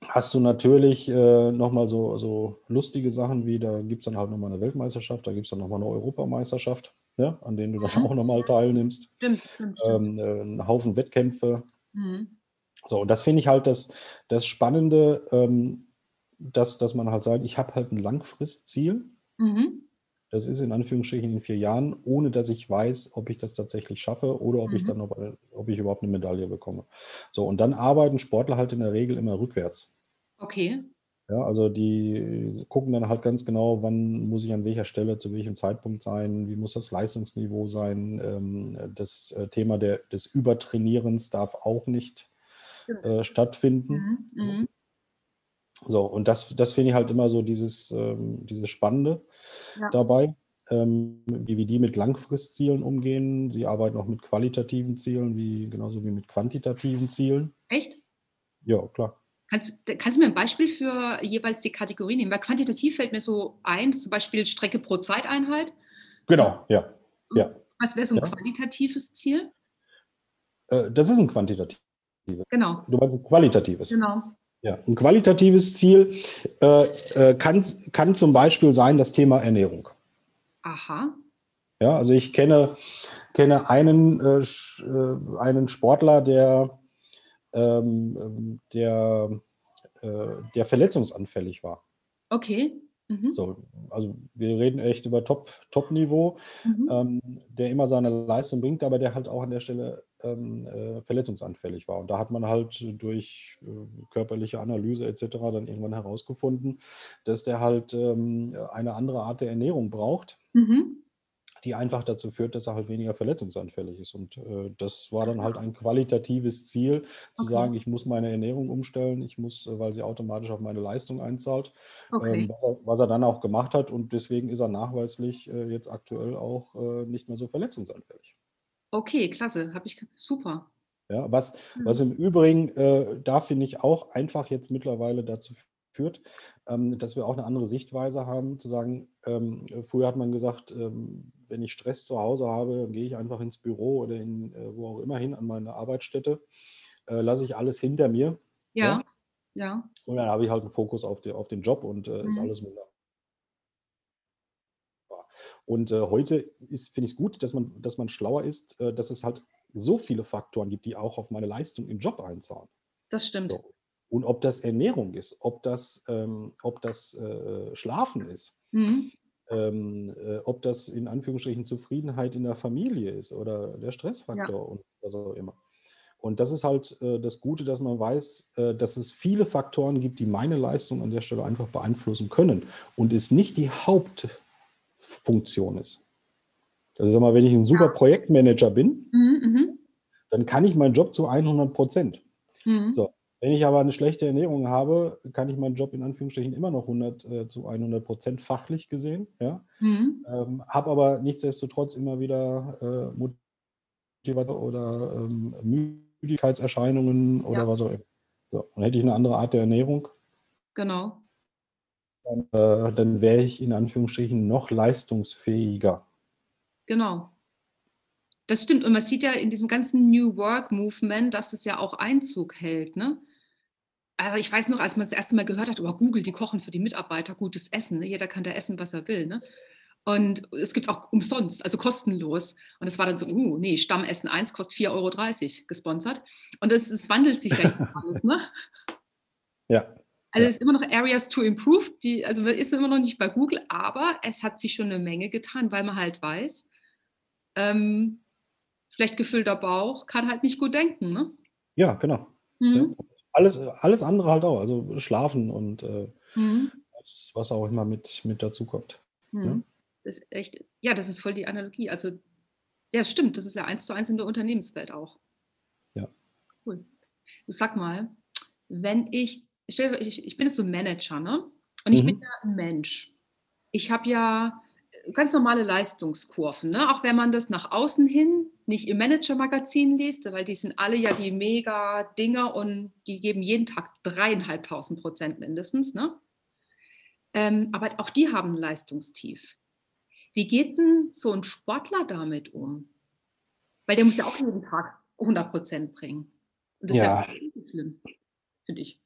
hast du natürlich äh, nochmal so, so lustige Sachen wie, da gibt es dann halt nochmal eine Weltmeisterschaft, da gibt es dann nochmal eine Europameisterschaft, ja, an denen du dann mhm. auch nochmal teilnimmst. Stimmt, stimmt, stimmt. Ähm, äh, ein Haufen Wettkämpfe. Mhm. So, und das finde ich halt das, das Spannende, ähm, dass, dass man halt sagt, ich habe halt ein Langfristziel. Mhm. Das ist in Anführungsstrichen in vier Jahren, ohne dass ich weiß, ob ich das tatsächlich schaffe oder ob mhm. ich dann ob, ob ich überhaupt eine Medaille bekomme. So, und dann arbeiten Sportler halt in der Regel immer rückwärts. Okay. Ja, also die gucken dann halt ganz genau, wann muss ich an welcher Stelle, zu welchem Zeitpunkt sein, wie muss das Leistungsniveau sein. Ähm, das äh, Thema der, des Übertrainierens darf auch nicht äh, stattfinden. Mhm. Mhm. So, und das, das finde ich halt immer so dieses, ähm, dieses Spannende ja. dabei, ähm, wie, wie die mit Langfristzielen umgehen. Sie arbeiten auch mit qualitativen Zielen, wie, genauso wie mit quantitativen Zielen. Echt? Ja, klar. Kannst, kannst du mir ein Beispiel für jeweils die Kategorie nehmen? Weil quantitativ fällt mir so ein, zum Beispiel Strecke pro Zeiteinheit. Genau, ja. ja. Was wäre so ein ja. qualitatives Ziel? Äh, das ist ein quantitatives. Genau. Du meinst ein qualitatives. Genau. Ja, ein qualitatives Ziel äh, äh, kann, kann zum Beispiel sein das Thema Ernährung. Aha. Ja, also ich kenne, kenne einen, äh, äh einen Sportler, der, ähm, der, äh, der verletzungsanfällig war. Okay. Mhm. So, also wir reden echt über Top-Niveau, Top mhm. ähm, der immer seine Leistung bringt, aber der halt auch an der Stelle ähm, äh, verletzungsanfällig war. Und da hat man halt durch äh, körperliche Analyse etc. dann irgendwann herausgefunden, dass der halt ähm, eine andere Art der Ernährung braucht. Mhm die einfach dazu führt, dass er halt weniger verletzungsanfällig ist. Und äh, das war dann halt ein qualitatives Ziel, zu okay. sagen, ich muss meine Ernährung umstellen, ich muss, äh, weil sie automatisch auf meine Leistung einzahlt, okay. ähm, was, er, was, er, dann auch gemacht hat. Und deswegen ist er nachweislich äh, jetzt aktuell auch äh, nicht mehr so verletzungsanfällig. Okay, klasse, habe ich super. Ja, was, hm. was im Übrigen, äh, da finde ich auch einfach jetzt mittlerweile dazu führt, ähm, dass wir auch eine andere Sichtweise haben, zu sagen, ähm, früher hat man gesagt, ähm, wenn ich Stress zu Hause habe, dann gehe ich einfach ins Büro oder in, äh, wo auch immer hin, an meine Arbeitsstätte, äh, lasse ich alles hinter mir. Ja, ja. ja. Und dann habe ich halt einen Fokus auf, die, auf den Job und äh, mhm. ist alles wunderbar. Und äh, heute finde ich es gut, dass man, dass man schlauer ist, äh, dass es halt so viele Faktoren gibt, die auch auf meine Leistung im Job einzahlen. Das stimmt. So. Und ob das Ernährung ist, ob das, ähm, ob das äh, Schlafen ist, mhm. ähm, äh, ob das in Anführungsstrichen Zufriedenheit in der Familie ist oder der Stressfaktor ja. und was auch immer. Und das ist halt äh, das Gute, dass man weiß, äh, dass es viele Faktoren gibt, die meine Leistung an der Stelle einfach beeinflussen können und es nicht die Haupt Funktion ist. Also sag mal, wenn ich ein super Projektmanager bin, mhm, mhm, dann kann ich meinen Job zu 100 Prozent. Mhm. So, wenn ich aber eine schlechte Ernährung habe, kann ich meinen Job in Anführungsstrichen immer noch 100 äh, zu 100 Prozent fachlich gesehen. Ja? Mhm. Ähm, habe aber nichtsdestotrotz immer wieder äh, Motivation oder ähm, Müdigkeitserscheinungen oder ja. was auch immer. So, und hätte ich eine andere Art der Ernährung, genau. dann, äh, dann wäre ich in Anführungsstrichen noch leistungsfähiger. Genau. Das stimmt. Und man sieht ja in diesem ganzen New Work Movement, dass es ja auch Einzug hält. Ne? Also ich weiß noch, als man das erste Mal gehört hat, oh, Google, die kochen für die Mitarbeiter gutes Essen. Ne? Jeder kann da essen, was er will. Ne? Und es gibt auch umsonst, also kostenlos. Und es war dann so, uh, nee, Stammessen 1 kostet 4,30 Euro gesponsert. Und es, es wandelt sich ja alles, ne? Ja. Also es ist immer noch Areas to Improve, die, also man ist immer noch nicht bei Google, aber es hat sich schon eine Menge getan, weil man halt weiß, ähm, schlecht gefüllter Bauch kann halt nicht gut denken, ne? Ja, genau. Mhm. Ja alles, alles andere halt auch, also Schlafen und äh, mhm. was, auch immer mit, mit dazu kommt. Mhm. Ja? Das ist echt, ja, das ist voll die Analogie. Also, ja, stimmt, das ist ja eins zu eins in der Unternehmenswelt auch. Ja. Cool. Du sag mal, wenn ich, ich, ich bin jetzt so ein Manager, ne? Und ich mhm. bin ja ein Mensch. Ich habe ja ganz normale Leistungskurven, ne? auch wenn man das nach außen hin nicht im Manager-Magazin liest, weil die sind alle ja die Mega-Dinger und die geben jeden Tag dreieinhalbtausend Prozent mindestens. Ne? Ähm, aber auch die haben ein Leistungstief. Wie geht denn so ein Sportler damit um? Weil der muss ja auch jeden Tag 100 Prozent bringen. Und das ja. ist ja schlimm, finde ich.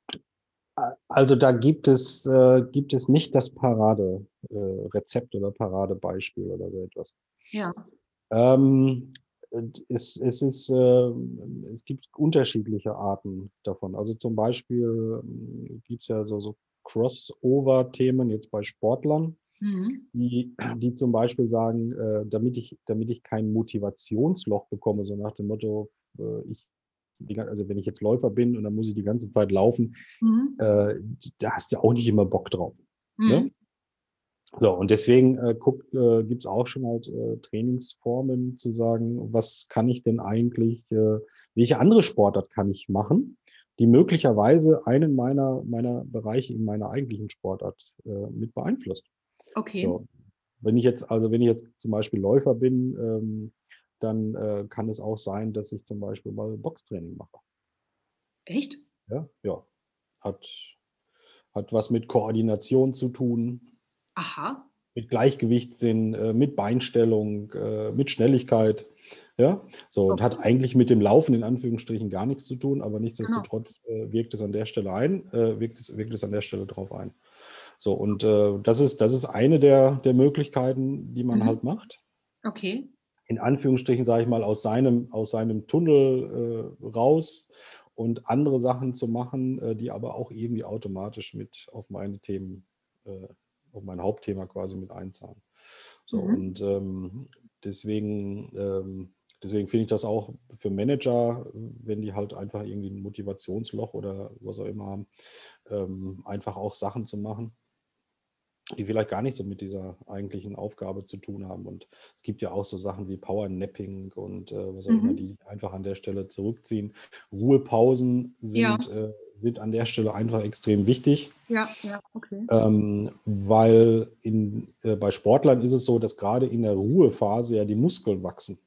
Also da gibt es, äh, gibt es nicht das Paraderezept äh, oder Paradebeispiel oder so etwas. Ja. Ähm, es, es, ist, äh, es gibt unterschiedliche Arten davon. Also zum Beispiel ähm, gibt es ja so, so Crossover-Themen jetzt bei Sportlern, mhm. die, die zum Beispiel sagen, äh, damit, ich, damit ich kein Motivationsloch bekomme, so nach dem Motto, äh, ich also wenn ich jetzt Läufer bin und dann muss ich die ganze Zeit laufen, mhm. äh, da hast du auch nicht immer Bock drauf. Ne? Mhm. Ne? So, und deswegen äh, äh, gibt es auch schon halt äh, Trainingsformen zu sagen, was kann ich denn eigentlich, äh, welche andere Sportart kann ich machen, die möglicherweise einen meiner, meiner Bereiche in meiner eigentlichen Sportart äh, mit beeinflusst. Okay. So, wenn ich jetzt, also wenn ich jetzt zum Beispiel Läufer bin, ähm, dann äh, kann es auch sein, dass ich zum Beispiel mal Boxtraining mache. Echt? Ja, ja. Hat, hat was mit Koordination zu tun. Aha. Mit Gleichgewichtssinn, äh, mit Beinstellung, äh, mit Schnelligkeit. Ja, so okay. und hat eigentlich mit dem Laufen in Anführungsstrichen gar nichts zu tun, aber nichtsdestotrotz genau. wirkt es an der Stelle ein, äh, wirkt, es, wirkt es an der Stelle drauf ein. So, und äh, das, ist, das ist eine der, der Möglichkeiten, die man mhm. halt macht. Okay in Anführungsstrichen, sage ich mal, aus seinem, aus seinem Tunnel äh, raus und andere Sachen zu machen, äh, die aber auch irgendwie automatisch mit auf meine Themen, äh, auf mein Hauptthema quasi mit einzahlen. So, mhm. und ähm, deswegen, ähm, deswegen finde ich das auch für Manager, wenn die halt einfach irgendwie ein Motivationsloch oder was auch immer haben, ähm, einfach auch Sachen zu machen die vielleicht gar nicht so mit dieser eigentlichen Aufgabe zu tun haben. Und es gibt ja auch so Sachen wie Powernapping und äh, was auch mhm. immer, die einfach an der Stelle zurückziehen. Ruhepausen sind, ja. äh, sind an der Stelle einfach extrem wichtig. Ja, ja, okay. Ähm, weil in, äh, bei Sportlern ist es so, dass gerade in der Ruhephase ja die Muskeln wachsen.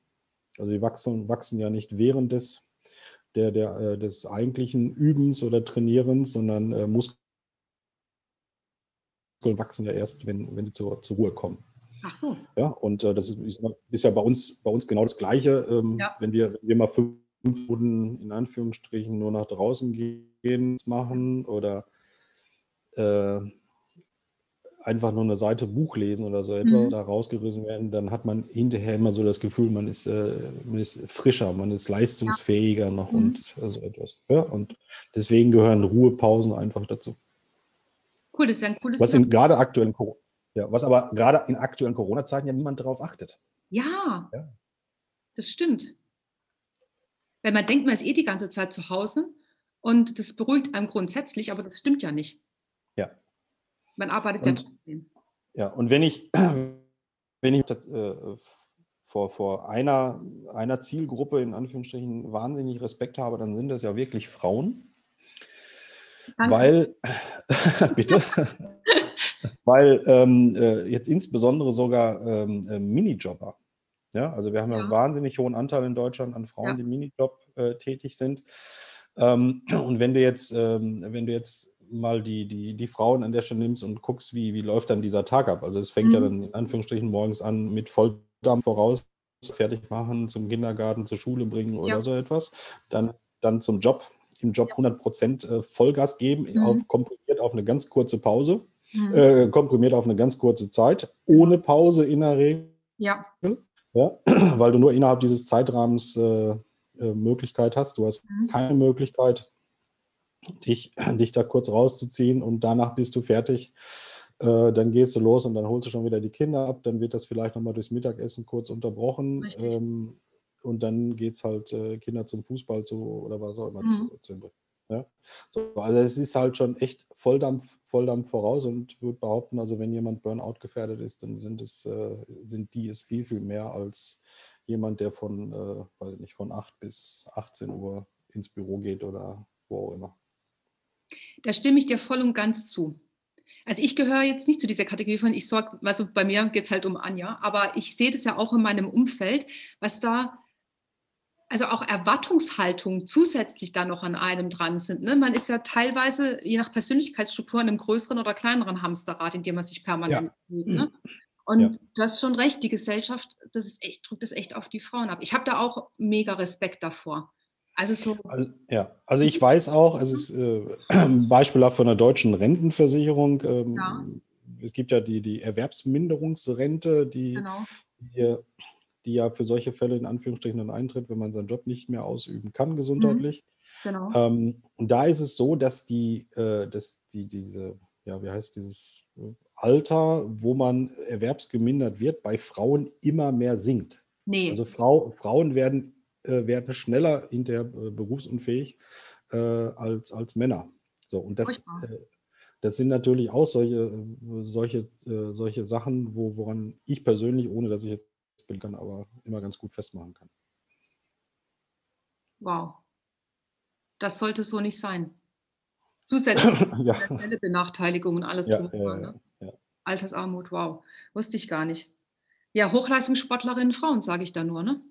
Also die wachsen, wachsen ja nicht während des, der, der, äh, des eigentlichen Übens oder Trainierens, sondern äh, Muskeln wachsen ja erst, wenn, wenn sie zur, zur Ruhe kommen. Ach so. Ja, und äh, das ist, ist, ja bei uns, bei uns genau das Gleiche. Ähm, ja. Wenn, wir, wenn wir mal fünf Stunden in Anführungsstrichen nur nach draußen gehen, machen oder äh, einfach nur eine Seite Buch lesen oder so etwas, mhm. da rausgerissen werden, dann hat man hinterher immer so das Gefühl, man ist, äh, man ist frischer, man ist leistungsfähiger ja. noch mhm. und so etwas. Ja, und deswegen gehören Ruhepausen einfach dazu. Cool, das ist ja ein cooles Was in gerade aktuellen ja, was aber gerade in aktuellen Corona-Zeiten ja niemand darauf achtet. Ja, ja, das stimmt. Weil man denkt, man ist eh die ganze Zeit zu Hause und das beruhigt einem grundsätzlich, aber das stimmt ja nicht. Ja. Man arbeitet und, ja trotzdem. Ja, und wenn ich, wenn ich äh, vor, vor einer, einer Zielgruppe in Anführungsstrichen wahnsinnig Respekt habe, dann sind das ja wirklich Frauen. Danke. Weil, bitte, weil ähm, äh, jetzt insbesondere sogar ähm, äh, Minijobber, ja, also wir haben ja. einen wahnsinnig hohen Anteil in Deutschland an Frauen, ja. die Minijob äh, tätig sind. Ähm, und wenn du jetzt, ähm, wenn du jetzt mal die, die, die Frauen an der Stelle nimmst und guckst, wie, wie läuft dann dieser Tag ab. Also es fängt mhm. ja dann in Anführungsstrichen morgens an mit Volldampf voraus, fertig machen, zum Kindergarten, zur Schule bringen oder ja. so etwas. Dann, dann zum Job, im Job 100 Prozent äh, Vollgas geben, mhm. auf, komprimiert auf eine ganz kurze Pause, mhm. äh, komprimiert auf eine ganz kurze Zeit, ohne Pause in der Regel. Ja. ja weil du nur innerhalb dieses Zeitrahmens äh, äh Möglichkeit hast. Du hast mhm. keine Möglichkeit, dich, dich da kurz rauszuziehen und danach bist du fertig. Äh, dann gehst du los und dann holst du schon wieder die Kinder ab. Dann wird das vielleicht nochmal durchs Mittagessen kurz unterbrochen. Ähm, und dann geht es halt äh, Kinder zum Fußball zu oder was auch immer mhm. zu, zu ja? so, also es ist halt schon echt Volldampf, Volldampf voraus und würde behaupten, also wenn jemand Burnout gefährdet ist, dann sind es, äh, sind die es viel, viel mehr als jemand, der von, äh, weiß nicht, von 8 bis 18 Uhr ins Büro geht oder wo auch immer. Da stimme ich dir voll und ganz zu. Also ich gehöre jetzt nicht zu dieser Kategorie von, ich sorge, also bei mir geht es halt um Anja, aber ich sehe das ja auch in meinem Umfeld, was da, also auch Erwartungshaltungen zusätzlich da noch an einem dran sind. Ne? Man ist ja teilweise, je nach Persönlichkeitsstruktur, in einem größeren oder kleineren Hamsterrad, in dem man sich permanent ja. Fühlt, ne? Und ja. du hast schon recht, die Gesellschaft, das ist echt, drückt das echt auf die Frauen ab. Ich habe da auch mega Respekt davor. Also so. Also, ja, also ich weiß auch, es ist äh, beispielhaft von der deutschen Rentenversicherung. Ähm, ja. Es gibt ja die, die Erwerbsminderungsrente, die, genau. die, die, ja für solche Fälle in Anführungsstrichen dann eintritt, wenn man seinen Job nicht mehr ausüben kann, gesundheitlich. Mhm. Genau. Ähm, und da ist es so, dass die, äh, dass die, diese, ja, wie heißt dieses äh, Alter, wo man erwerbsgemindert wird, bei Frauen immer mehr sinkt. Nee. Also Frau, Frauen werden äh, werden schneller hinterher äh, berufsunfähig äh, als, als Männer. So, und das, äh, das sind natürlich auch solche, solche, solche Sachen, wo, woran ich persönlich, ohne dass ich jetzt kann, aber immer ganz gut festmachen kann. Wow. Das sollte so nicht sein. Zusätzlich ja. Benachteiligung und alles ja, drum ja, ne? ja, Altersarmut, wow. Wusste ich gar nicht. Ja, Hochleistungssportlerinnen, Frauen, sage ich da nur, ne?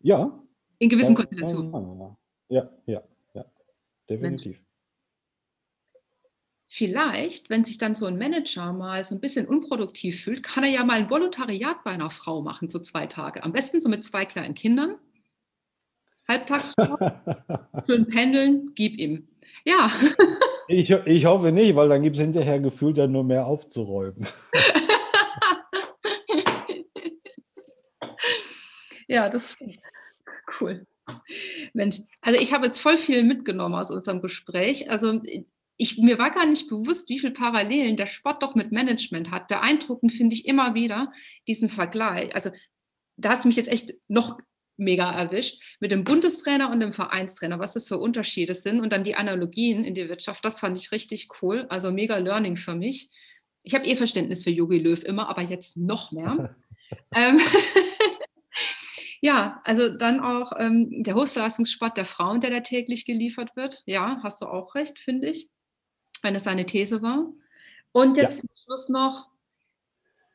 Ja. In gewissen Konstellationen. Ja, ja, ja, definitiv. Mensch. Vielleicht, wenn sich dann so ein Manager mal so ein bisschen unproduktiv fühlt, kann er ja mal ein Volontariat bei einer Frau machen, so zwei Tage. Am besten so mit zwei kleinen Kindern. Halbtags schön pendeln, gib ihm. Ja. Ich, ich hoffe nicht, weil dann gibt es hinterher gefühlt ja nur mehr aufzuräumen. ja, das stimmt. Cool. Mensch, also ich habe jetzt voll viel mitgenommen aus unserem Gespräch. Also ich, mir war gar nicht bewusst, wie viele Parallelen der Sport doch mit Management hat. Beeindruckend finde ich immer wieder diesen Vergleich. Also da hast du mich jetzt echt noch mega erwischt mit dem Bundestrainer und dem Vereinstrainer, was das für Unterschiede sind und dann die Analogien in die Wirtschaft. Das fand ich richtig cool. Also mega Learning für mich. Ich habe eh Verständnis für Yogi Löw immer, aber jetzt noch mehr. ähm, ja, also dann auch ähm, der Hochleistungssport der Frauen, der da täglich geliefert wird. Ja, hast du auch recht, finde ich, wenn es deine These war. Und jetzt ja. zum Schluss noch,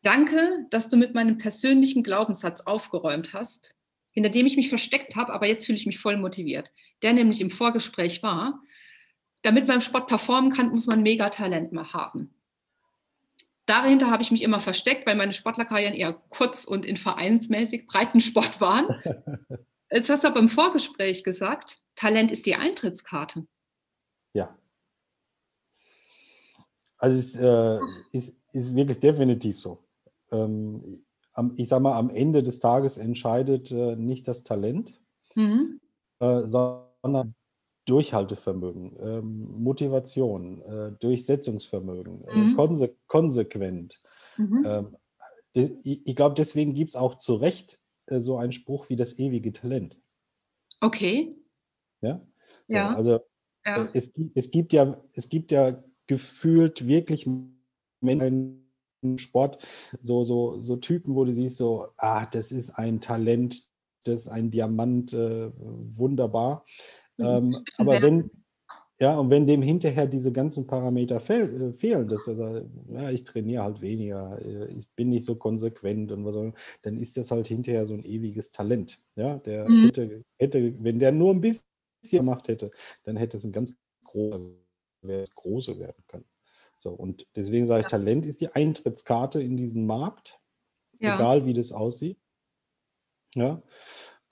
danke, dass du mit meinem persönlichen Glaubenssatz aufgeräumt hast, hinter dem ich mich versteckt habe, aber jetzt fühle ich mich voll motiviert. Der nämlich im Vorgespräch war, damit man im Sport performen kann, muss man mega Talent mal haben. Dahinter habe ich mich immer versteckt, weil meine Sportlerkarrieren eher kurz und in vereinsmäßig Breitensport waren. Jetzt hast du aber im Vorgespräch gesagt, Talent ist die Eintrittskarte. Ja. Also es äh, ist, ist, wirklich definitiv so. Ähm, ich sage mal, am Ende des Tages entscheidet äh, nicht das Talent, mhm. äh, sondern Durchhaltevermögen, ähm, Motivation, äh, Durchsetzungsvermögen, äh, mhm. konse konsequent. Mhm. Ähm, ich, ich glaube, deswegen gibt es auch zu Recht äh, so einen Spruch wie das ewige Talent. Okay. Ja. So, ja. Also ja. Es, es, gibt ja, es gibt ja gefühlt wirklich Menschen, Sport so, so, so Typen, wo du siehst, so, ah, das ist ein Talent, das ist ein Diamant, äh, wunderbar. Mhm. Ähm, aber wenn, ja, und wenn dem hinterher diese ganzen Parameter fehl, äh, fehlen, dass er sagt, ja, ich trainiere halt weniger, äh, ich bin nicht so konsequent und was auch dann ist das halt hinterher so ein ewiges Talent. Ja, der mhm. hätte, hätte, wenn der nur ein bisschen gemacht hätte, dann hätte es ein ganz großer, große werden können. So, und deswegen sage ich, ja. Talent ist die Eintrittskarte in diesen Markt, ja. egal wie das aussieht. Ja.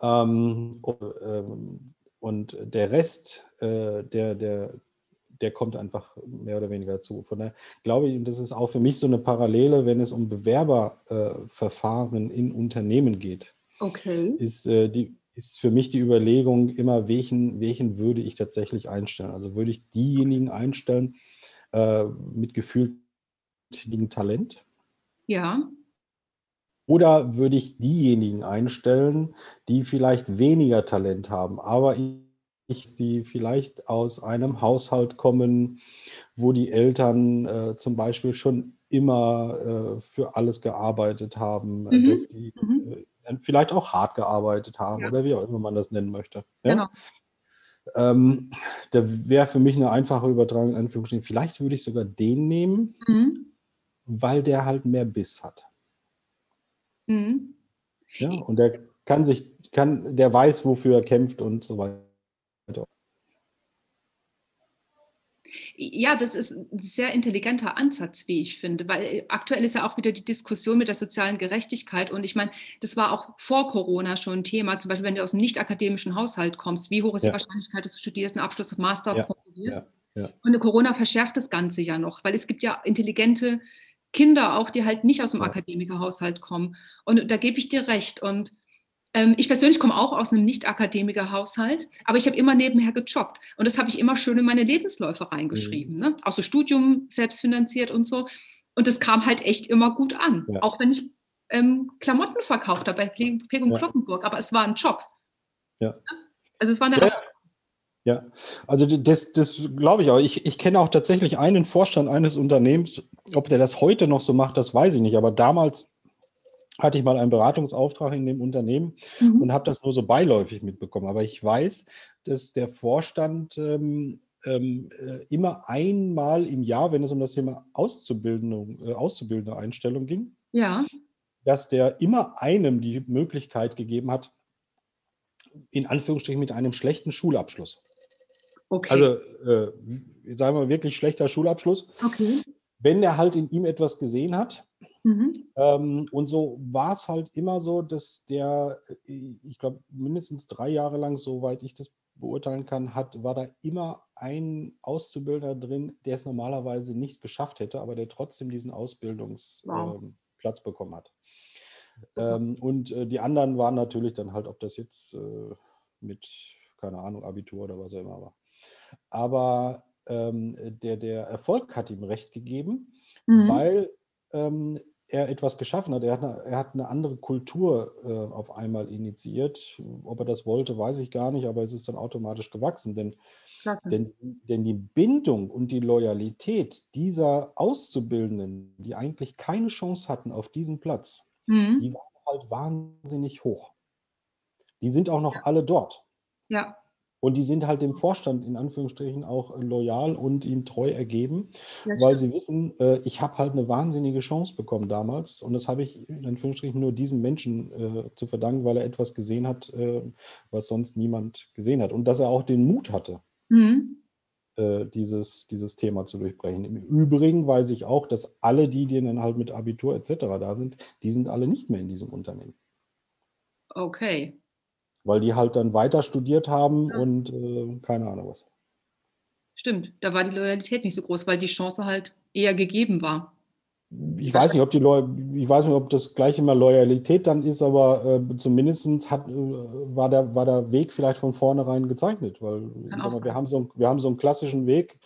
Ähm, und, ähm, und der Rest, äh, der, der, der kommt einfach mehr oder weniger dazu. Von daher glaube ich, und das ist auch für mich so eine Parallele, wenn es um Bewerberverfahren äh, in Unternehmen geht. Okay. Ist, äh, die, ist für mich die Überlegung immer, welchen, welchen würde ich tatsächlich einstellen? Also würde ich diejenigen einstellen äh, mit gefühltem Talent? Ja. Oder würde ich diejenigen einstellen, die vielleicht weniger Talent haben, aber ich, die vielleicht aus einem Haushalt kommen, wo die Eltern äh, zum Beispiel schon immer äh, für alles gearbeitet haben, mhm. dass die mhm. äh, vielleicht auch hart gearbeitet haben ja. oder wie auch immer man das nennen möchte. Ja? Genau. Ähm, da wäre für mich eine einfache Übertragung, in Anführungsstrichen, vielleicht würde ich sogar den nehmen, mhm. weil der halt mehr Biss hat. Mhm. Ja, und der kann sich, kann, der weiß, wofür er kämpft und so weiter. Ja, das ist ein sehr intelligenter Ansatz, wie ich finde, weil äh, aktuell ist ja auch wieder die Diskussion mit der sozialen Gerechtigkeit. Und ich meine, das war auch vor Corona schon ein Thema. Zum Beispiel, wenn du aus einem nicht-akademischen Haushalt kommst, wie hoch ist ja. die Wahrscheinlichkeit, dass du studierst, einen Abschluss auf Master ja. promovierst? Ja. Und Corona verschärft das Ganze ja noch, weil es gibt ja intelligente Kinder auch, die halt nicht aus dem. Akademikerhaushalt kommen. Und da gebe ich dir recht. Und ich persönlich komme auch aus einem Nicht-Akademiker-Haushalt, aber ich habe immer nebenher gejobbt. Und das habe ich immer schön in meine Lebensläufe reingeschrieben. Mhm. Ne? Auch so Studium selbstfinanziert und so. Und das kam halt echt immer gut an. Ja. Auch wenn ich ähm, Klamotten verkauft habe bei Peg und ja. Glockenburg. Aber es war ein Job. Ja. Also es war eine ja. Ja, also das, das glaube ich auch. Ich, ich kenne auch tatsächlich einen Vorstand eines Unternehmens. Ob der das heute noch so macht, das weiß ich nicht. Aber damals hatte ich mal einen Beratungsauftrag in dem Unternehmen mhm. und habe das nur so beiläufig mitbekommen. Aber ich weiß, dass der Vorstand ähm, ähm, äh, immer einmal im Jahr, wenn es um das Thema Auszubildende, äh, Auszubildende Einstellung ging, ja. dass der immer einem die Möglichkeit gegeben hat, in Anführungsstrichen mit einem schlechten Schulabschluss. Okay. Also, äh, sagen wir wirklich schlechter Schulabschluss. Okay. Wenn er halt in ihm etwas gesehen hat. Mhm. Ähm, und so war es halt immer so, dass der, ich glaube, mindestens drei Jahre lang, soweit ich das beurteilen kann, hat, war da immer ein Auszubildender drin, der es normalerweise nicht geschafft hätte, aber der trotzdem diesen Ausbildungsplatz wow. ähm, bekommen hat. Ähm, und äh, die anderen waren natürlich dann halt, ob das jetzt äh, mit, keine Ahnung, Abitur oder was auch immer war. Aber ähm, der, der Erfolg hat ihm recht gegeben, mhm. weil ähm, er etwas geschaffen hat. Er hat eine, er hat eine andere Kultur äh, auf einmal initiiert. Ob er das wollte, weiß ich gar nicht, aber es ist dann automatisch gewachsen. Denn, denn, denn die Bindung und die Loyalität dieser Auszubildenden, die eigentlich keine Chance hatten auf diesen Platz, mhm. die waren halt wahnsinnig hoch. Die sind auch noch ja. alle dort. Ja. Und die sind halt dem Vorstand in Anführungsstrichen auch loyal und ihm treu ergeben, ja, weil sie wissen, äh, ich habe halt eine wahnsinnige Chance bekommen damals. Und das habe ich in Anführungsstrichen nur diesem Menschen äh, zu verdanken, weil er etwas gesehen hat, äh, was sonst niemand gesehen hat. Und dass er auch den Mut hatte, mhm. Äh, dieses, dieses Thema zu durchbrechen. Im Übrigen weiß ich auch, dass alle die, die dann halt mit Abitur etc. da sind, die sind alle nicht mehr in diesem Unternehmen. Okay weil die halt dann weiter studiert haben ja. und äh, keine Ahnung was. Stimmt, da war die Loyalität nicht so groß, weil die Chance halt eher gegeben war. Ich weiß nicht, ob die Loy ich weiß nicht, ob das gleich immer Loyalität dann ist, aber äh, zumindest hat, äh, war, der, war der Weg vielleicht von vornherein gezeichnet, weil mal, wir, haben so, wir haben so einen klassischen Weg.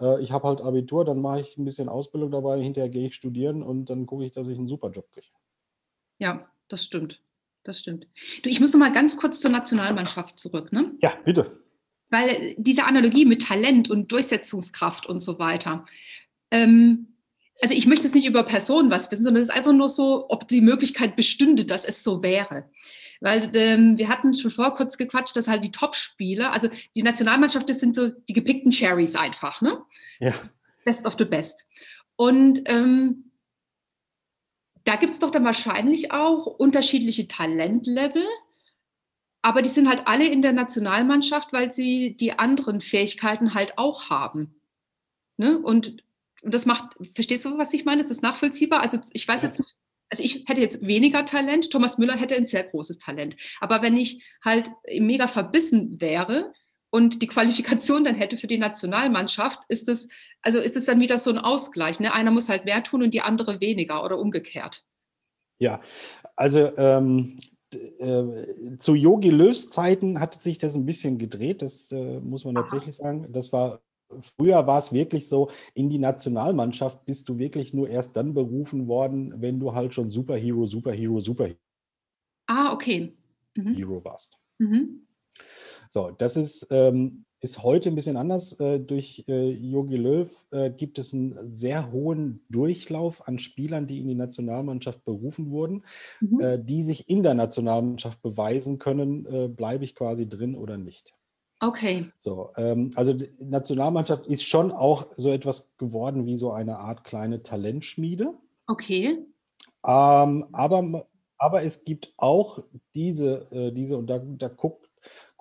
Äh, ich habe halt Abitur, dann mache ich ein bisschen Ausbildung dabei, hinterher gehe ich studieren und dann gucke ich, dass ich einen super Job kriege. Ja, das stimmt das stimmt. Du, ich muss noch mal ganz kurz zur Nationalmannschaft zurück. Ne? Ja, bitte. Weil diese Analogie mit Talent und Durchsetzungskraft und so weiter, ähm, also ich möchte jetzt nicht über Personen was wissen, sondern es ist einfach nur so, ob die Möglichkeit bestünde, dass es so wäre. Weil ähm, wir hatten schon vor kurz gequatscht, dass halt die Top-Spieler, also die Nationalmannschaft, das sind so die gepickten Cherries einfach, ne? Ja. Best of the best. Und ähm, da gibt es doch dann wahrscheinlich auch unterschiedliche Talentlevel, aber die sind halt alle in der Nationalmannschaft, weil sie die anderen Fähigkeiten halt auch haben. Ne? Und, und das macht, verstehst du, was ich meine? Ist das nachvollziehbar? Also ich weiß jetzt nicht, also ich hätte jetzt weniger Talent, Thomas Müller hätte ein sehr großes Talent. Aber wenn ich halt mega verbissen wäre und die Qualifikation dann hätte für die Nationalmannschaft, ist es, also ist es dann wieder so ein Ausgleich. Ne? Einer muss halt mehr tun und die andere weniger oder umgekehrt. Ja, also ähm, äh, zu Yogi Löws Zeiten hat sich das ein bisschen gedreht, das äh, muss man tatsächlich sagen. Das war Früher war es wirklich so, in die Nationalmannschaft bist du wirklich nur erst dann berufen worden, wenn du halt schon Superhero, Superhero, Superhero ah, okay. mhm. Hero warst. Mhm. So, das ist, ähm, ist heute ein bisschen anders. Äh, durch Jogi äh, Löw äh, gibt es einen sehr hohen Durchlauf an Spielern, die in die Nationalmannschaft berufen wurden, mhm. äh, die sich in der Nationalmannschaft beweisen können, äh, bleibe ich quasi drin oder nicht. Okay. So, ähm, also die Nationalmannschaft ist schon auch so etwas geworden wie so eine Art kleine Talentschmiede. Okay. Ähm, aber, aber es gibt auch diese, äh, diese und da, da guckt,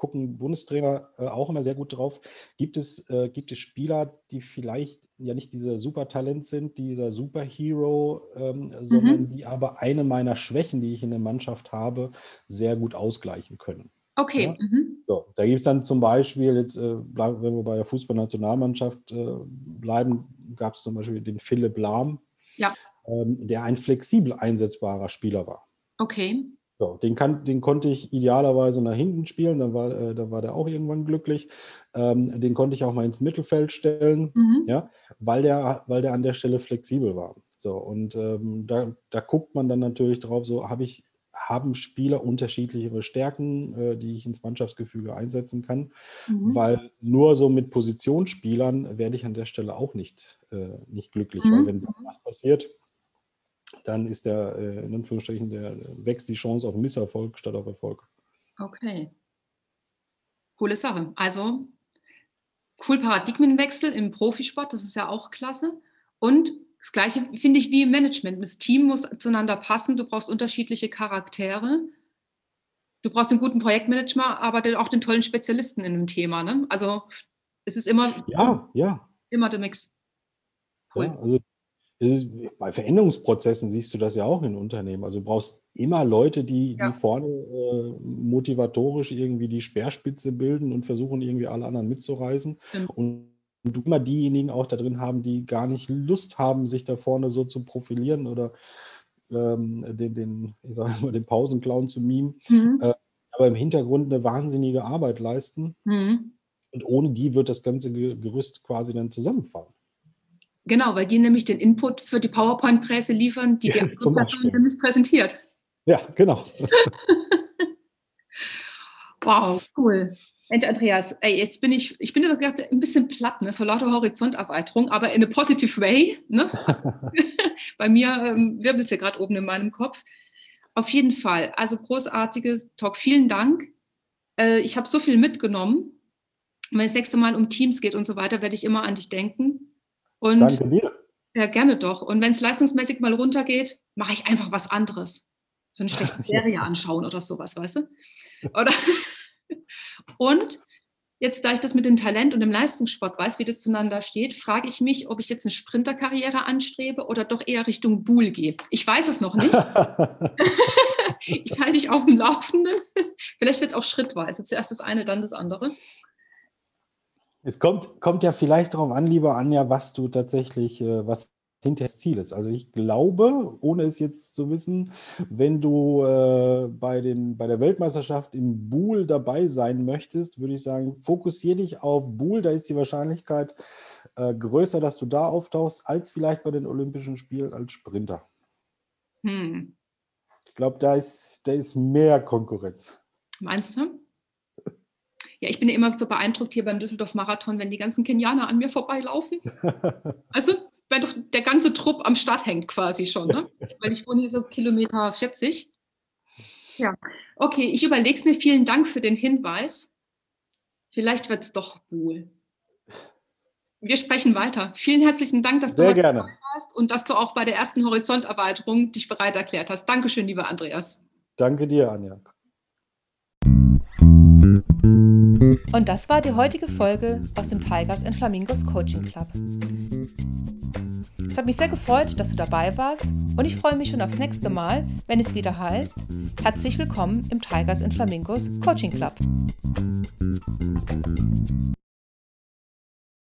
gucken Bundestrainer äh, auch immer sehr gut drauf, gibt es, äh, gibt es Spieler, die vielleicht ja nicht dieser Supertalent sind, dieser Superhero, ähm, sondern mhm. die aber eine meiner Schwächen, die ich in der Mannschaft habe, sehr gut ausgleichen können. Okay. Ja? Mhm. So, da gibt es dann zum Beispiel, jetzt, äh, wenn wir bei der Fußballnationalmannschaft äh, bleiben, gab es zum Beispiel den Philipp Lahm, ja. ähm, der ein flexibel einsetzbarer Spieler war. Okay. So, den, kann, den konnte ich idealerweise nach hinten spielen, dann war, äh, dann war der auch irgendwann glücklich. Ähm, den konnte ich auch mal ins Mittelfeld stellen, mhm. ja, weil der, weil der an der Stelle flexibel war. So, und ähm, da, da guckt man dann natürlich drauf, so habe ich haben Spieler unterschiedlichere Stärken, äh, die ich ins Mannschaftsgefüge einsetzen kann, mhm. weil nur so mit Positionsspielern werde ich an der Stelle auch nicht, äh, nicht glücklich, mhm. weil wenn was passiert, dann ist der, äh, in Anführungsstrichen, der wächst die Chance auf Misserfolg statt auf Erfolg. Okay. Coole Sache. Also cool Paradigmenwechsel im Profisport, das ist ja auch klasse. Und das Gleiche finde ich wie im Management. Das Team muss zueinander passen. Du brauchst unterschiedliche Charaktere. Du brauchst einen guten Projektmanager, aber auch den tollen Spezialisten in dem Thema. Ne? Also es ist immer, ja, ja. immer der Mix. Cool. Ja, also ist, bei Veränderungsprozessen siehst du das ja auch in Unternehmen. Also du brauchst immer Leute, die, ja. die vorne äh, motivatorisch irgendwie die Speerspitze bilden und versuchen irgendwie alle anderen mitzureißen. Mhm. Und du immer diejenigen auch da drin haben, die gar nicht Lust haben, sich da vorne so zu profilieren oder ähm, den, den, ich sage mal, den Pausenclown zu mimen, mhm. äh, aber im Hintergrund eine wahnsinnige Arbeit leisten. Mhm. Und ohne die wird das ganze Gerüst quasi dann zusammenfallen. Genau, weil die nämlich den Input für die PowerPoint-Presse liefern, die ja, die nämlich präsentiert. Ja, genau. wow, cool. Mensch, Andreas, ey, jetzt bin ich, ich bin jetzt ein bisschen platt, ne, vor lauter Horizonterweiterung, aber in a positive way. Ne? Bei mir ähm, wirbelt es ja gerade oben in meinem Kopf. Auf jeden Fall, also großartiges Talk. Vielen Dank. Äh, ich habe so viel mitgenommen. wenn es das nächste Mal um Teams geht und so weiter, werde ich immer an dich denken. Und, Danke dir. Ja, gerne doch. Und wenn es leistungsmäßig mal runtergeht, mache ich einfach was anderes. So eine schlechte Serie anschauen oder sowas, weißt du? Oder und jetzt, da ich das mit dem Talent und dem Leistungssport weiß, wie das zueinander steht, frage ich mich, ob ich jetzt eine Sprinterkarriere anstrebe oder doch eher Richtung Buhl gehe. Ich weiß es noch nicht. ich halte dich auf dem Laufenden. Vielleicht wird es auch schrittweise. Zuerst das eine, dann das andere. Es kommt, kommt ja vielleicht darauf an, lieber Anja, was du tatsächlich, äh, was hinter des Zieles. Also ich glaube, ohne es jetzt zu wissen, wenn du äh, bei, den, bei der Weltmeisterschaft im Buhl dabei sein möchtest, würde ich sagen, fokussiere dich auf Buhl. Da ist die Wahrscheinlichkeit äh, größer, dass du da auftauchst, als vielleicht bei den Olympischen Spielen als Sprinter. Hm. Ich glaube, da ist, da ist mehr Konkurrenz. Meinst du? Ja, ich bin ja immer so beeindruckt hier beim Düsseldorf Marathon, wenn die ganzen Kenianer an mir vorbeilaufen. also wenn doch der ganze Trupp am Start hängt quasi schon, ne? Weil ich wohne hier so Kilometer 40. Ja, okay, ich überlege es mir. Vielen Dank für den Hinweis. Vielleicht wird es doch wohl. Wir sprechen weiter. Vielen herzlichen Dank, dass du Sehr gerne. warst und dass du auch bei der ersten Horizonterweiterung dich bereit erklärt hast. Dankeschön, lieber Andreas. Danke dir, Anja. Und das war die heutige Folge aus dem Tigers and Flamingos Coaching Club. Es hat mich sehr gefreut, dass du dabei warst und ich freue mich schon aufs nächste Mal, wenn es wieder heißt, herzlich willkommen im Tigers and Flamingos Coaching Club.